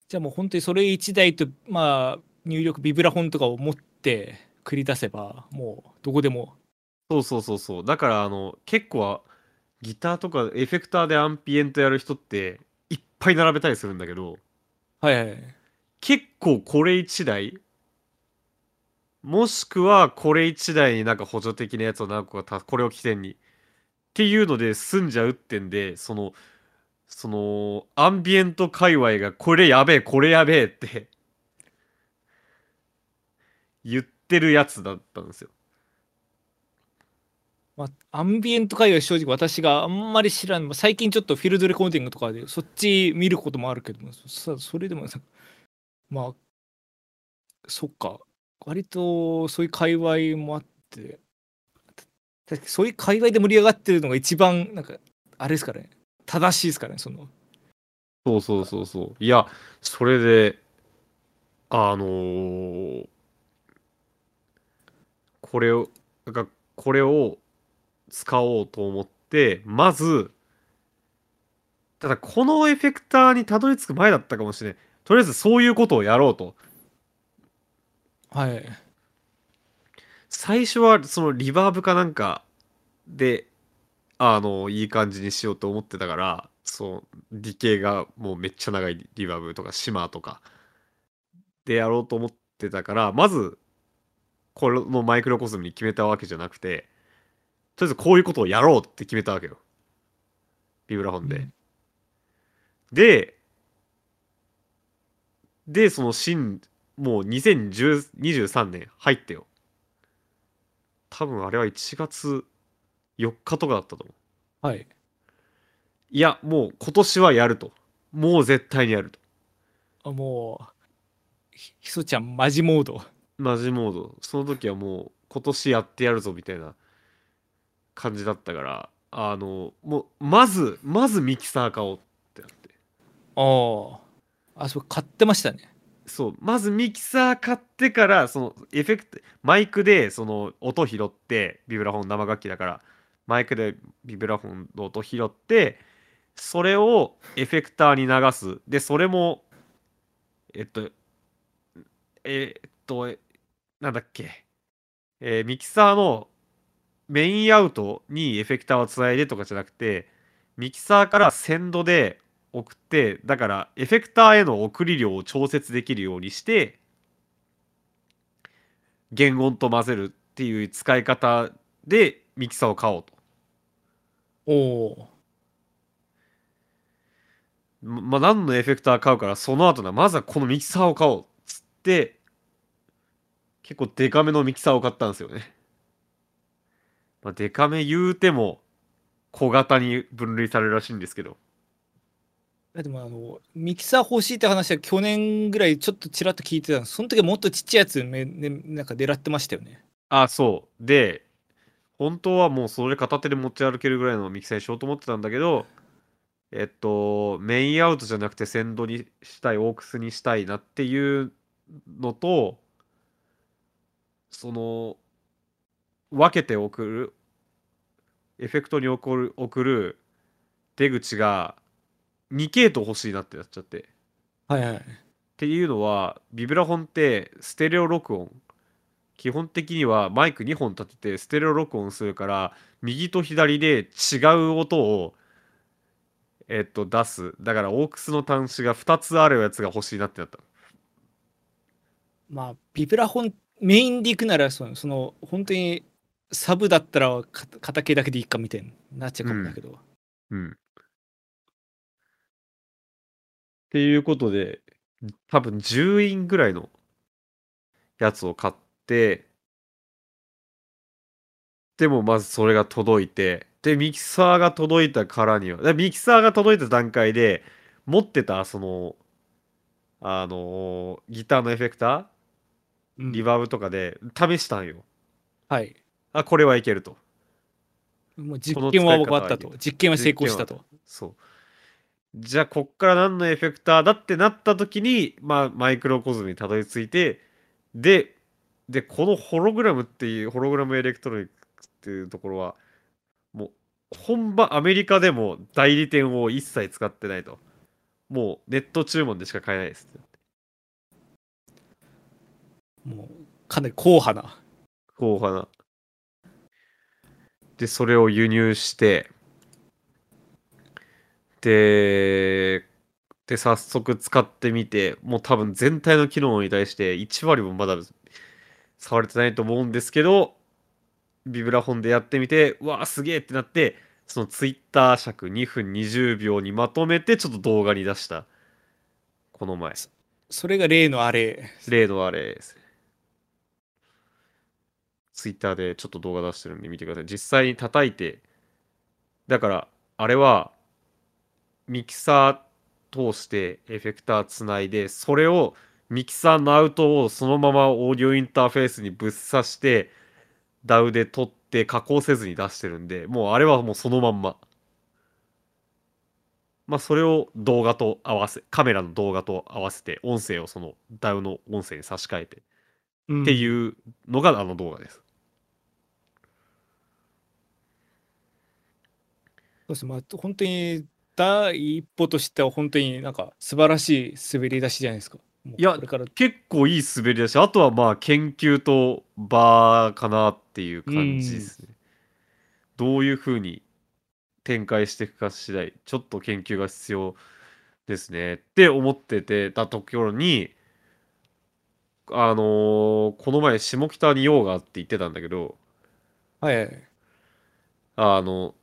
じゃあもう本当にそれ1台とまあ入力ビブラフォンとかを持って繰り出せばもうどこでも。そうそうそうそう。だからあの結構ギターとかエフェクターでアンピエントやる人っていっぱい並べたりするんだけど。はいはいはい。結構これ1台もしくはこれ1台になんか補助的なやつを何個かたこれを起点にっていうので済んじゃうってんでそのそのアンビエント界隈がこれやべえこれやべえって言ってるやつだったんですよ。まあ、アンビエント界隈正直私があんまり知らん。まあ最近ちょっとフィールドレコーディングとかでそっち見ることもあるけどもそそれでもまあそっか。割とそういう界隈もあって確かそういう界隈で盛り上がってるのが一番なんかあれですかね。正しいですかねその。そうそうそうそう。いやそれであのーこれをなんかこれを使おうと思ってまずただこのエフェクターにたどり着く前だったかもしれないとりあえずそういうことをやろうと。はい。最初はそのリバーブかなんかであのいい感じにしようと思ってたからそうディケイがもうめっちゃ長いリバーブとかシマーとかでやろうと思ってたからまずこれのマイクロコスムに決めたわけじゃなくてとりあえずこういうことをやろうって決めたわけよ。ビブラフォンで、うん。ででその新もう2023年入ってよ。多分あれは1月4日とかだったと思う。はい。いやもう今年はやると。もう絶対にやると。あもうひひそちゃんマジモード。マジモード。その時はもう今年やってやるぞみたいな感じだったからあのもうまずまずミキサー買おうってなって。あああそう買ってましたね。そう。まずミキサー買ってからそのエフェクトマイクでその音拾ってビブラフォン生楽器だからマイクでビブラフォンの音拾ってそれをエフェクターに流す。でそれもえっとえっとなんだっけ、えーミキサーのメインアウトにエフェクターをつないでとかじゃなくてミキサーからセンドで送ってだからエフェクターへの送り量を調節できるようにして原音と混ぜるっていう使い方でミキサーを買おうと。おおままあ何のエフェクター買うからその後なまずはこのミキサーを買おうっつって結構デカめのミキサーを買ったんですよね、まあ、デカめ言うても小型に分類されるらしいんですけど。ーでもあのミキサー欲しいって話は去年ぐらいちょっとちらっと聞いてたんです。その時はもっとちっちゃいやつめ、ね、なんか狙ってましたよね。あそう。で本当はもうそれ片手で持ち歩けるぐらいのミキサーにしようと思ってたんだけどえっとメインアウトじゃなくてセンドにしたいオークスにしたいなっていうのとその分けて送るエフェクトに送る送る出口が2系統欲しいなってなっちゃって。はいはい。っていうのはビブラフォンってステレオ録音基本的にはマイク2本立ててステレオ録音するから右と左で違う音をえっと、出す。だから、オークスの端子が2つあるやつが欲しいなってなった。まあ、ビブラ本メインで行くならその、その本当にサブだったらか片系だけでいいかみたいになっちゃうかもだけど。うん。っていうことで、多分10インぐらいのやつを買って、でもまずそれが届いて、で、ミキサーが届いたからには、でミキサーが届いた段階で、持ってた、その、あのギターのエフェクタうんー、リバーブとかで試したんよ。はい。あ、これはいけると。もう実験は終わったと。実験は成功したと。そう。じゃあ、こっから何のエフェクターだってなった時に、まあ、マイクロコズムにたどり着いて、で、で、このホログラムっていう、ホログラムエレクトロニクスっていうところは、もう、本場アメリカでも代理店を一切使ってないと。もう、ネット注文でしか買えないです。もうかなり硬派な。硬派な。で、それを輸入して、で、で、早速使ってみて、もう多分全体の機能に対して1割もまだ触れてないと思うんですけど、ビブラフォンでやってみて、うわーすげえってなって、そのツイッター尺2分20秒にまとめてちょっと動画に出した。この前。それが例のあれ。例のあれですね。ツイッターでちょっと動画出してるんで見てください。実際に叩いて、だから、あれは、ミキサー通してエフェクターつないで、それをミキサーのアウトをそのままオーディオインターフェースにぶっ刺して、DAW で撮って加工せずに出してるんで、もうあれはもうそのまんま。まあそれを動画と合わせ、カメラの動画と合わせて、音声をその DAW の音声に差し替えて、うんっていうのがあの動画です。そうですまあ、本当に第一歩としては本当になんか素晴らしい滑り出しじゃないですか。いやこれから結構いい滑りだし、あとはまあ研究と場かなっていう感じですね。どういうふうに展開していくか次第、ちょっと研究が必要ですねって思っててたところに、あのーこの前下北に用があって言ってたんだけど、はいはい。あの、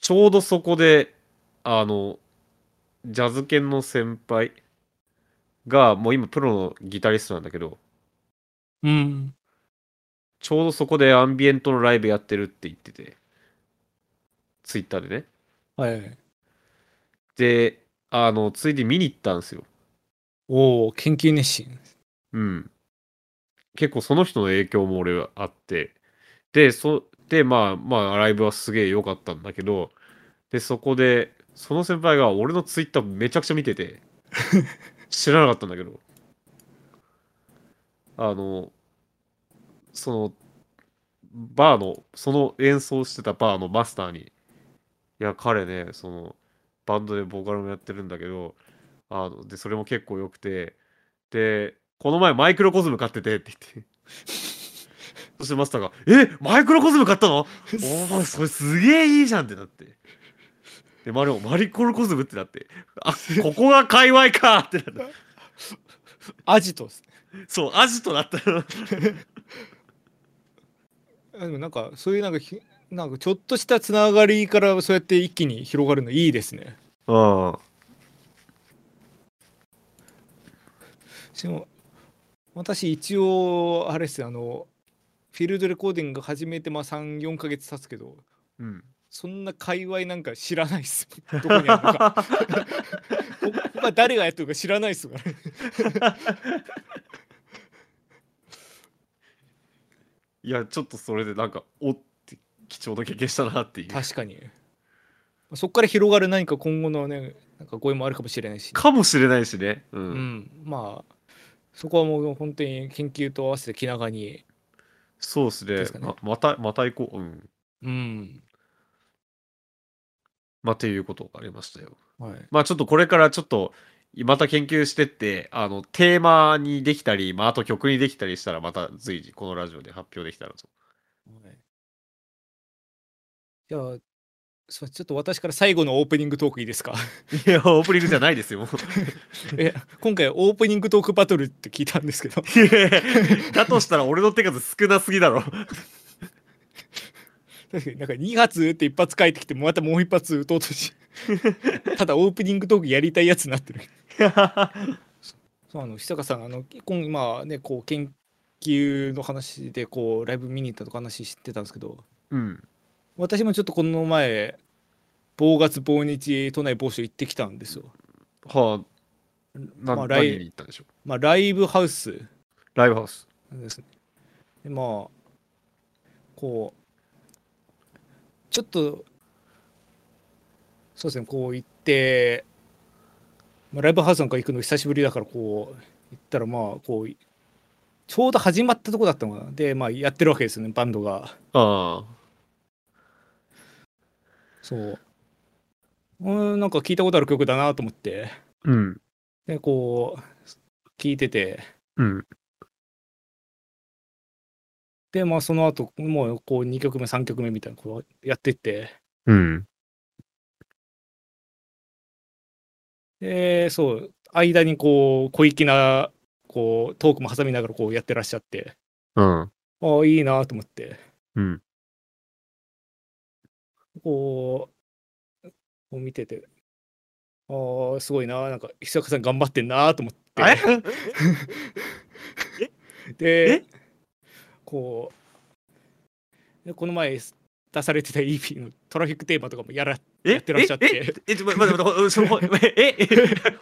ちょうどそこで、あの、ジャズ犬の先輩が、もう今プロのギタリストなんだけど、うん。ちょうどそこでアンビエントのライブやってるって言ってて、ツイッターでね。はいはい。で、あの、ついで見に行ったんですよ。おお、研究熱心。うん。結構その人の影響も俺はあって、で、そ、で、まあ、まあ、ライブはすげえ良かったんだけど、で、そこで、その先輩が俺のツイッターめちゃくちゃ見てて、[LAUGHS] 知らなかったんだけど、あの、その、バーの、その演奏してたバーのマスターに、いや、彼ね、その、バンドでボーカルもやってるんだけど、あの、で、それも結構良くて、で、この前マイクロコズム買っててって言って。[LAUGHS] そしてマスターが、えマイクロコズム買ったの？[LAUGHS] お前それすげえいいじゃんってなって。で、マリオ、マリコロコズムってなって。あ、ここが界隈かってなった。アジトですそう、アジトだったの。[LAUGHS] あでもなんかそういうなんかひなんかちょっとしたつながりからそうやって一気に広がるのいいですね。うん。しかも私一応あれですよあのフィールドレコーディング始めてまあ34ヶ月経つけどうん。そんな界隈なんか知らないっす [LAUGHS] どこにあるのか [LAUGHS] 誰がやってるか知らないっすからねいや、ちょっとそれでなんか、おって貴重な経験したなっていう。確かにそこから広がる何か今後のねなんか声もあるかもしれないし、かもしれないしね。う。うんん、まあそこはもう本当に研究と合わせて気長にそうですねですかねま。また、また行こう。うん。うんまあ、っていうことがありましたよ。はい。まあちょっとこれからちょっとまた研究してってあのテーマにできたり、まあ、あと曲にできたりしたらまた随時このラジオで発表できたらと。はい。じゃあそうちょっと私から最後のオープニングトークいいですか？いやオープニングじゃないですよ。も [LAUGHS] うえ今回オープニングトークバトルって聞いたんですけど。いやいやだとしたら俺の手数少なすぎだろ [LAUGHS] なんか2発撃って一発返ってきてまたもう一発撃とうとし [LAUGHS] ただオープニングトークやりたいやつになってる。[LAUGHS] そうあの久坂さんあの今今ねこう研究の話でこうライブ見に行ったとか話知ってたんですけどうん。私もちょっとこの前某月某日都内某所行ってきたんですよ。はあな、まあライ何に行ったんでしょう？まあライブハウス。ライブハウス。ですね。でまあこうちょっとそうですねこう行って、まあ、ライブハウスなんか行くの久しぶりだからこう行ったらまあこうちょうど始まったとこだったのかな。でまあやってるわけですよねバンドが。あそう。うんなんか聞いたことある曲だなと思って。あうん。でこう聞いてて。うんでまあその後もうこう2曲目3曲目みたいなこうやってって。うん。でそう間にこう小粋なこうトークも挟みながらこうやってらっしゃって。うん。ああいいなと思って。うん。こうこう見てて。ああすごいななんか久坂さん頑張ってんなと思って。えでこうでこの前出されてた EP のトラフィックテーマとかもやらえ？やってらっしゃって。え？待って待ってそのえ？え？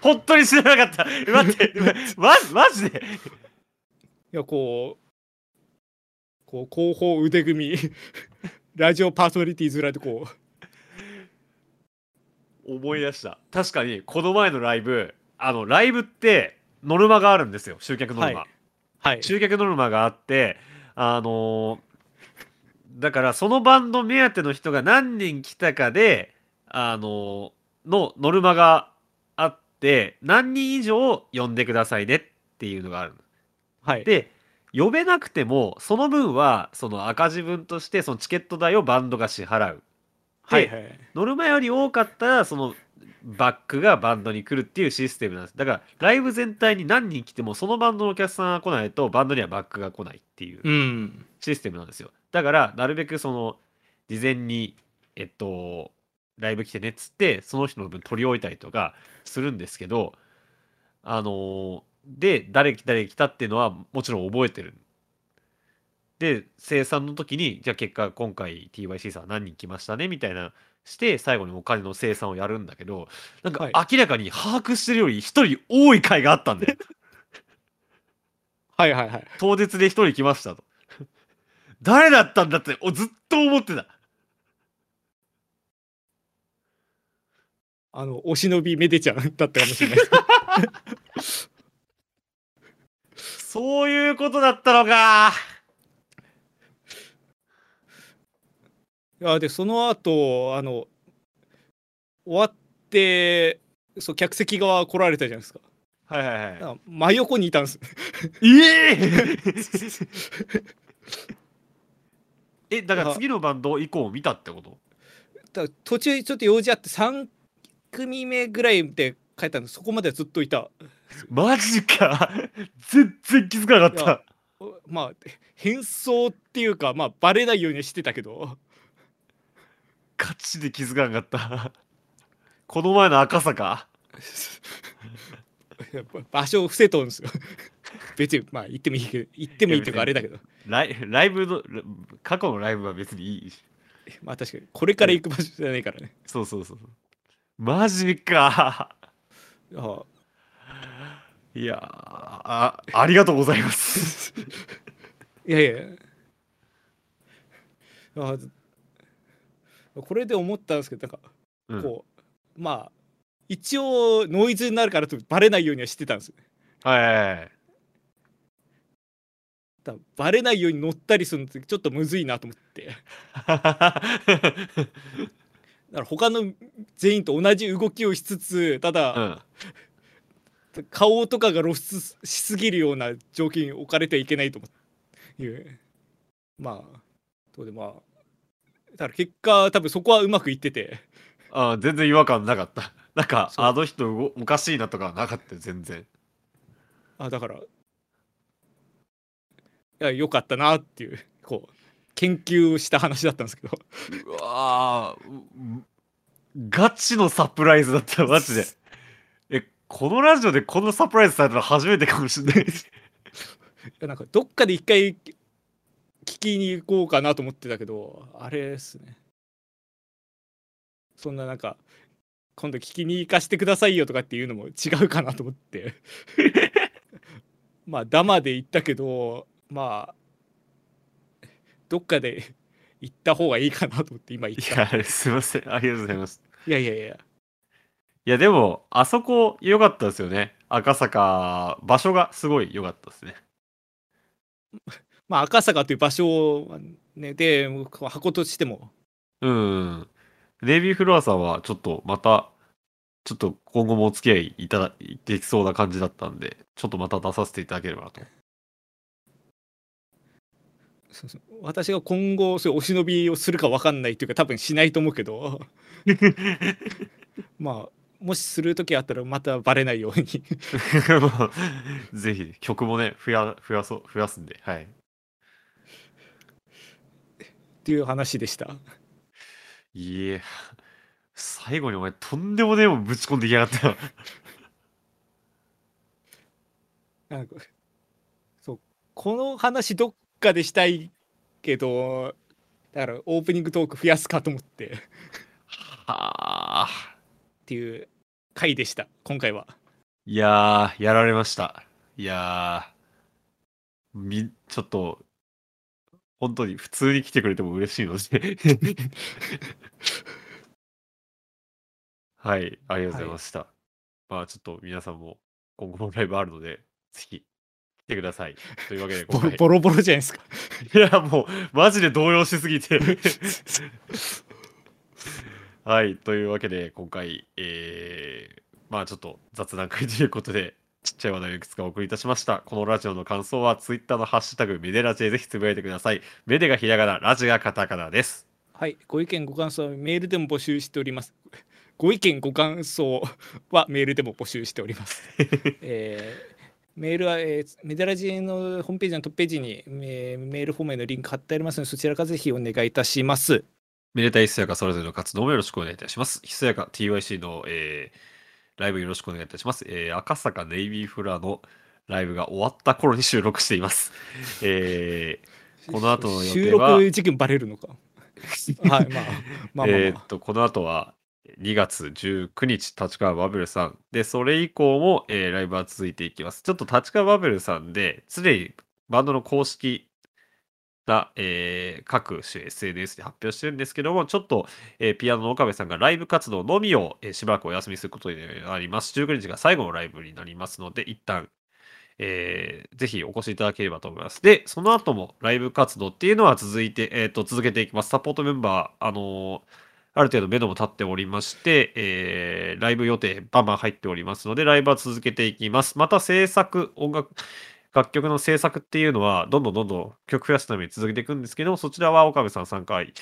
本当に知らなかった待ってママジでいやこうこう後方腕組みラジオパーソナリティ面でこ思い出した確かにこの前のライブあのライブってノルマがあるんですよ集客ノルマ、はうはい集客ノルマがあってあのーだからそのバンド目当ての人が何人来たかであのーのノルマがあって何人以上呼んでくださいねっていうのがあるはい。で呼べなくてもその分はその赤字分としてそのチケット代をバンドが支払う。はいはい。ノルマより多かったらそのバックがバンドに来るっていうシステムなんです。だからライブ全体に何人来てもそのバンドのお客さんが来ないとバンドにはバックが来ないっていうシステムなんですよ。だからなるべくその事前にえっとライブ来てねっつってその人の分取り置いたりとかするんですけどあので誰誰来たっていうのはもちろん覚えてる。で生産の時にじゃあ結果今回 TYC さん何人来ましたねみたいなして最後にお金の生産をやるんだけどなんかはい。明らかに把握してるより一人多い回があったんで [LAUGHS] はいはいはい。当日で一人来ましたと。誰だったんだっておずっと思ってた。あのお忍びめでちゃんだったかもしれない。[LAUGHS] そういうことだったのかやでその後あの終わってそう客席側来られたじゃないですか。はいはいはい。あ真横にいたんです。ええ [LAUGHS] えだから次のバンド以降見たってこと？だ途中ちょっと用事あって3組目ぐらいで帰ったんでそこまではずっといた。マジか。[LAUGHS] 全然気づかなかった。おまあ変装っていうかまあバレないようにはしてたけどガチで気づかなかった。[LAUGHS] この前の赤坂？[LAUGHS] やっぱ場所を伏せとんですよ。[LAUGHS] 別にまあ行ってもいいけど行ってもいいっていうかあれだけど。ライライブのラ過去のライブは別にいいし。まあ確かにこれから行く場所じゃないからね。そうそうそうマジか。あいやーあありがとうございます。いやいや。あこれで思ったんですけどなんかうん。こう、まあ一応ノイズになるからとバレないようにはしてたんです。よはいだバレないように乗ったりするのってちょっとむずいなと思って。[LAUGHS] だから他の全員と同じ動きをしつつただ、うん。顔とかが露出しすぎるような状況に置かれてはいけないという。まあどうでまあだから結果多分そこはうまくいってて。ああ全然違和感なかった。[LAUGHS] なんかあの人おおかしいなとかはなかったよ全然。あだからいや良かったなっていうこう研究した話だったんですけど。うわガチのサプライズだったマジで。えこのラジオでこのサプライズされたの初めてかもしれない。[LAUGHS] いやなんかどっかで一回聞きに行こうかなと思ってたけどあれですね。そんななんか今度聞きに行かしてくださいよとかっていうのも違うかなと思って。まあダマで行ったけどまあどっかで行った方がいいかなと思って今行いった。やすいません。ありがとうございます。いやいやいや。いやでもあそこ良かったですよね。赤坂場所がすごい良かったですねまあ赤坂という場所はねで箱としても。うん。ネイビーフロアさんはちょっとまたちょっと今後もお付き合いいただできそうな感じだったんでちょっとまた出させていただければなと。そうそう。私が今後そういうお忍びをするか分かんないっていうか多分しないと思うけど。[LAUGHS] まあもしする時あったらまたバレないように。[LAUGHS] ぜひ曲もね増や増やそう増やすんではいっていう話でした。いえ。最後にお前とんでもねえもんぶち込んできやがった。よなんかそう。この話どっかでしたいけどだからオープニングトーク増やすかと思って。っはあ。ていう回でした。今回は。いやーやられました。いやー。みちょっと本当に普通に来てくれても嬉しいので。[LAUGHS] はいありがとうございました、まあちょっと皆さんも今後もライブあるのでぜひ来てください。というわけでボ今回。ロボロボロじゃないですか。いやもうマジで動揺しすぎて。[LAUGHS] はいというわけで今回えー、まあちょっと雑談会ということでちっちゃい話題をいくつかお送りいたしました。このラジオの感想はツイッターのハッシュタグメデラジでぜひつぶやいてください。メデがひらがなラジがカタカナです。はい。ご意見ご感想はメールでも募集しております。[LAUGHS] ご意見ご感想はメールでも募集しております。[LAUGHS] えーメールは、えーメデラジのホームページのトップページに、えーメールフォームへのリンク貼ってありますのでそちらからぜひお願いいたします。めでたいひそやかそれぞれの活動もよろしくお願いいたします。ひそやか TYC の、えーライブよろしくお願いいたします。えー赤坂ネイビーフラのライブが終わった頃に収録しています。えー [LAUGHS] この後の予定は収録時期もバレるのか。[LAUGHS] はい、まあ、まあまあ、まあえーっと、この後は2月19日、立川バブルさん。で、それ以降も、えーライブは続いていきます。ちょっと立川バブルさんで、常にバンドの公式な、えー各種 SNS で発表してるんですけども、ちょっと、えーピアノの岡部さんがライブ活動のみを、えーしばらくお休みすることになります。19日が最後のライブになりますので、一旦、えーぜひお越しいただければと思います。で、その後もライブ活動っていうのは続いて、えー、と続けていきます。サポートメンバー、あのーある程度目処も立っておりまして、えーライブ予定バンバン入っておりますので、ライブは続けていきます。また制作、音楽、楽曲の制作っていうのは、どんどんどんどん曲増やすために続けていくんですけども、そちらは岡部さん参加い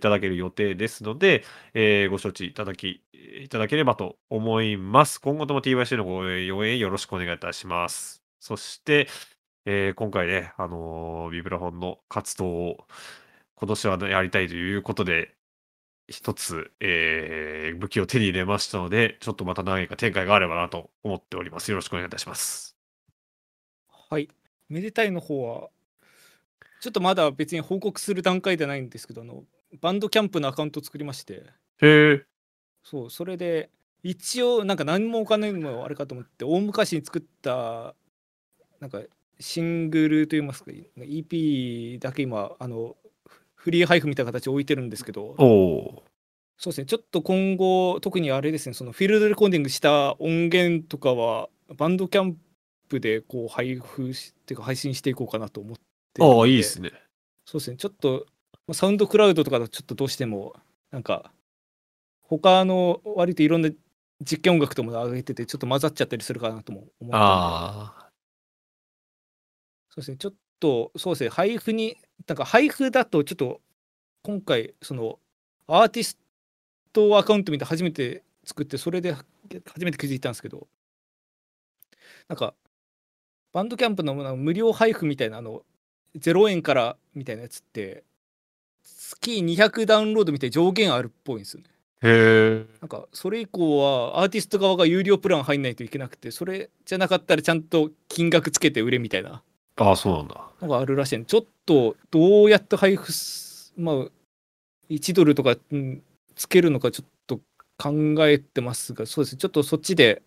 ただける予定ですので、えーご承知いただき、いただければと思います。今後とも TYC のご応援よろしくお願いいたします。そして、えー今回ね、あのービブラフォンの活動を今年はねやりたいということで、一つ、えー武器を手に入れましたので、ちょっとまた何か展開があればなと思っております。よろしくお願いいたします。はい。めでたいの方は、ちょっとまだ別に報告する段階ではないんですけど、あの、バンドキャンプのアカウントを作りまして、へえ。そう、それで、一応、なんか何もお金もあれかと思って、大昔に作った、なんか、シングルといいますか、EP だけ今、あの、フリー配布みたいな形で置いてるんですけど、おおそうですね、ちょっと今後、特にあれですね、そのフィールドレコーディングした音源とかは、バンドキャンプでこう配布し、てか配信していこうかなと思ってああ、いいですね。そうですね、ちょっと、まあサウンドクラウドとかだとちょっとどうしても、なんか、他の割といろんな実験音楽とも上げてて、ちょっと混ざっちゃったりするかなとも思ったんで、あそうですね、ちょっと、そうですね、配布に、なんか配布だとちょっと今回そのアーティストアカウント見て初めて作ってそれで初めて気づいたんですけど。なんかバンドキャンプの無料配布みたいなあの0円からみたいなやつって月200ダウンロードみたい上限あるっぽいんですよね。へえ。なんかそれ以降はアーティスト側が有料プラン入んないといけなくてそれじゃなかったらちゃんと金額つけて売れみたいなああ、そうなんだ。のがあるらしいちょっとどうやって配布すまあ1ドルとか、うんつけるのかちょっと考えてますがそうですねちょっとそっちで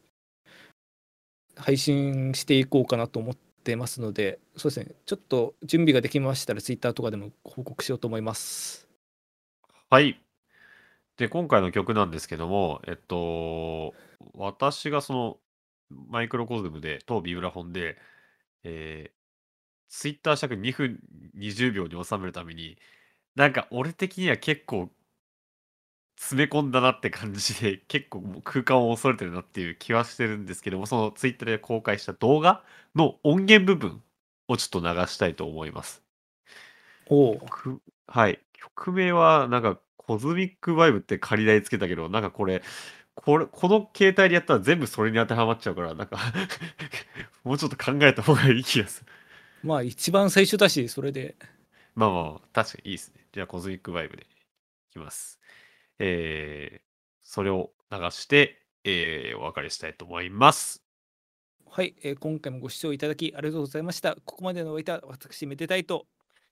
配信していこうかなと思ってますのでそうですねちょっと準備ができましたらツイッターとかでも報告しようと思いますはい。で、今回の曲なんですけども、えっと、私がその、マイクロコズムで、当ビブラフォンで、えー、ツイッター尺2分20秒に収めるために、なんか俺的には結構詰め込んだなって感じで、結構もう空間を恐れてるなっていう気はしてるんですけども、そのツイッターで公開した動画の音源部分をちょっと流したいと思います。おお曲はい。曲名は、なんか、コズミックバイブって仮題つけたけど、なんかこれ、これ、この携帯でやったら全部それに当てはまっちゃうから、なんか [LAUGHS] もうちょっと考えた方がいい気がする。まあ一番最初だしそれでまあまあまあ、確かにいいですね。じゃあ、コズミックバイブでいきます。えー、それを流して、えー、お別れしたいと思います。はい、えー今回もご視聴いただきありがとうございましたここまでのおいた私めでたいと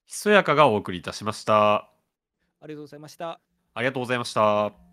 ひそやかがお送りいたしました。ありがとうございましたありがとうございました。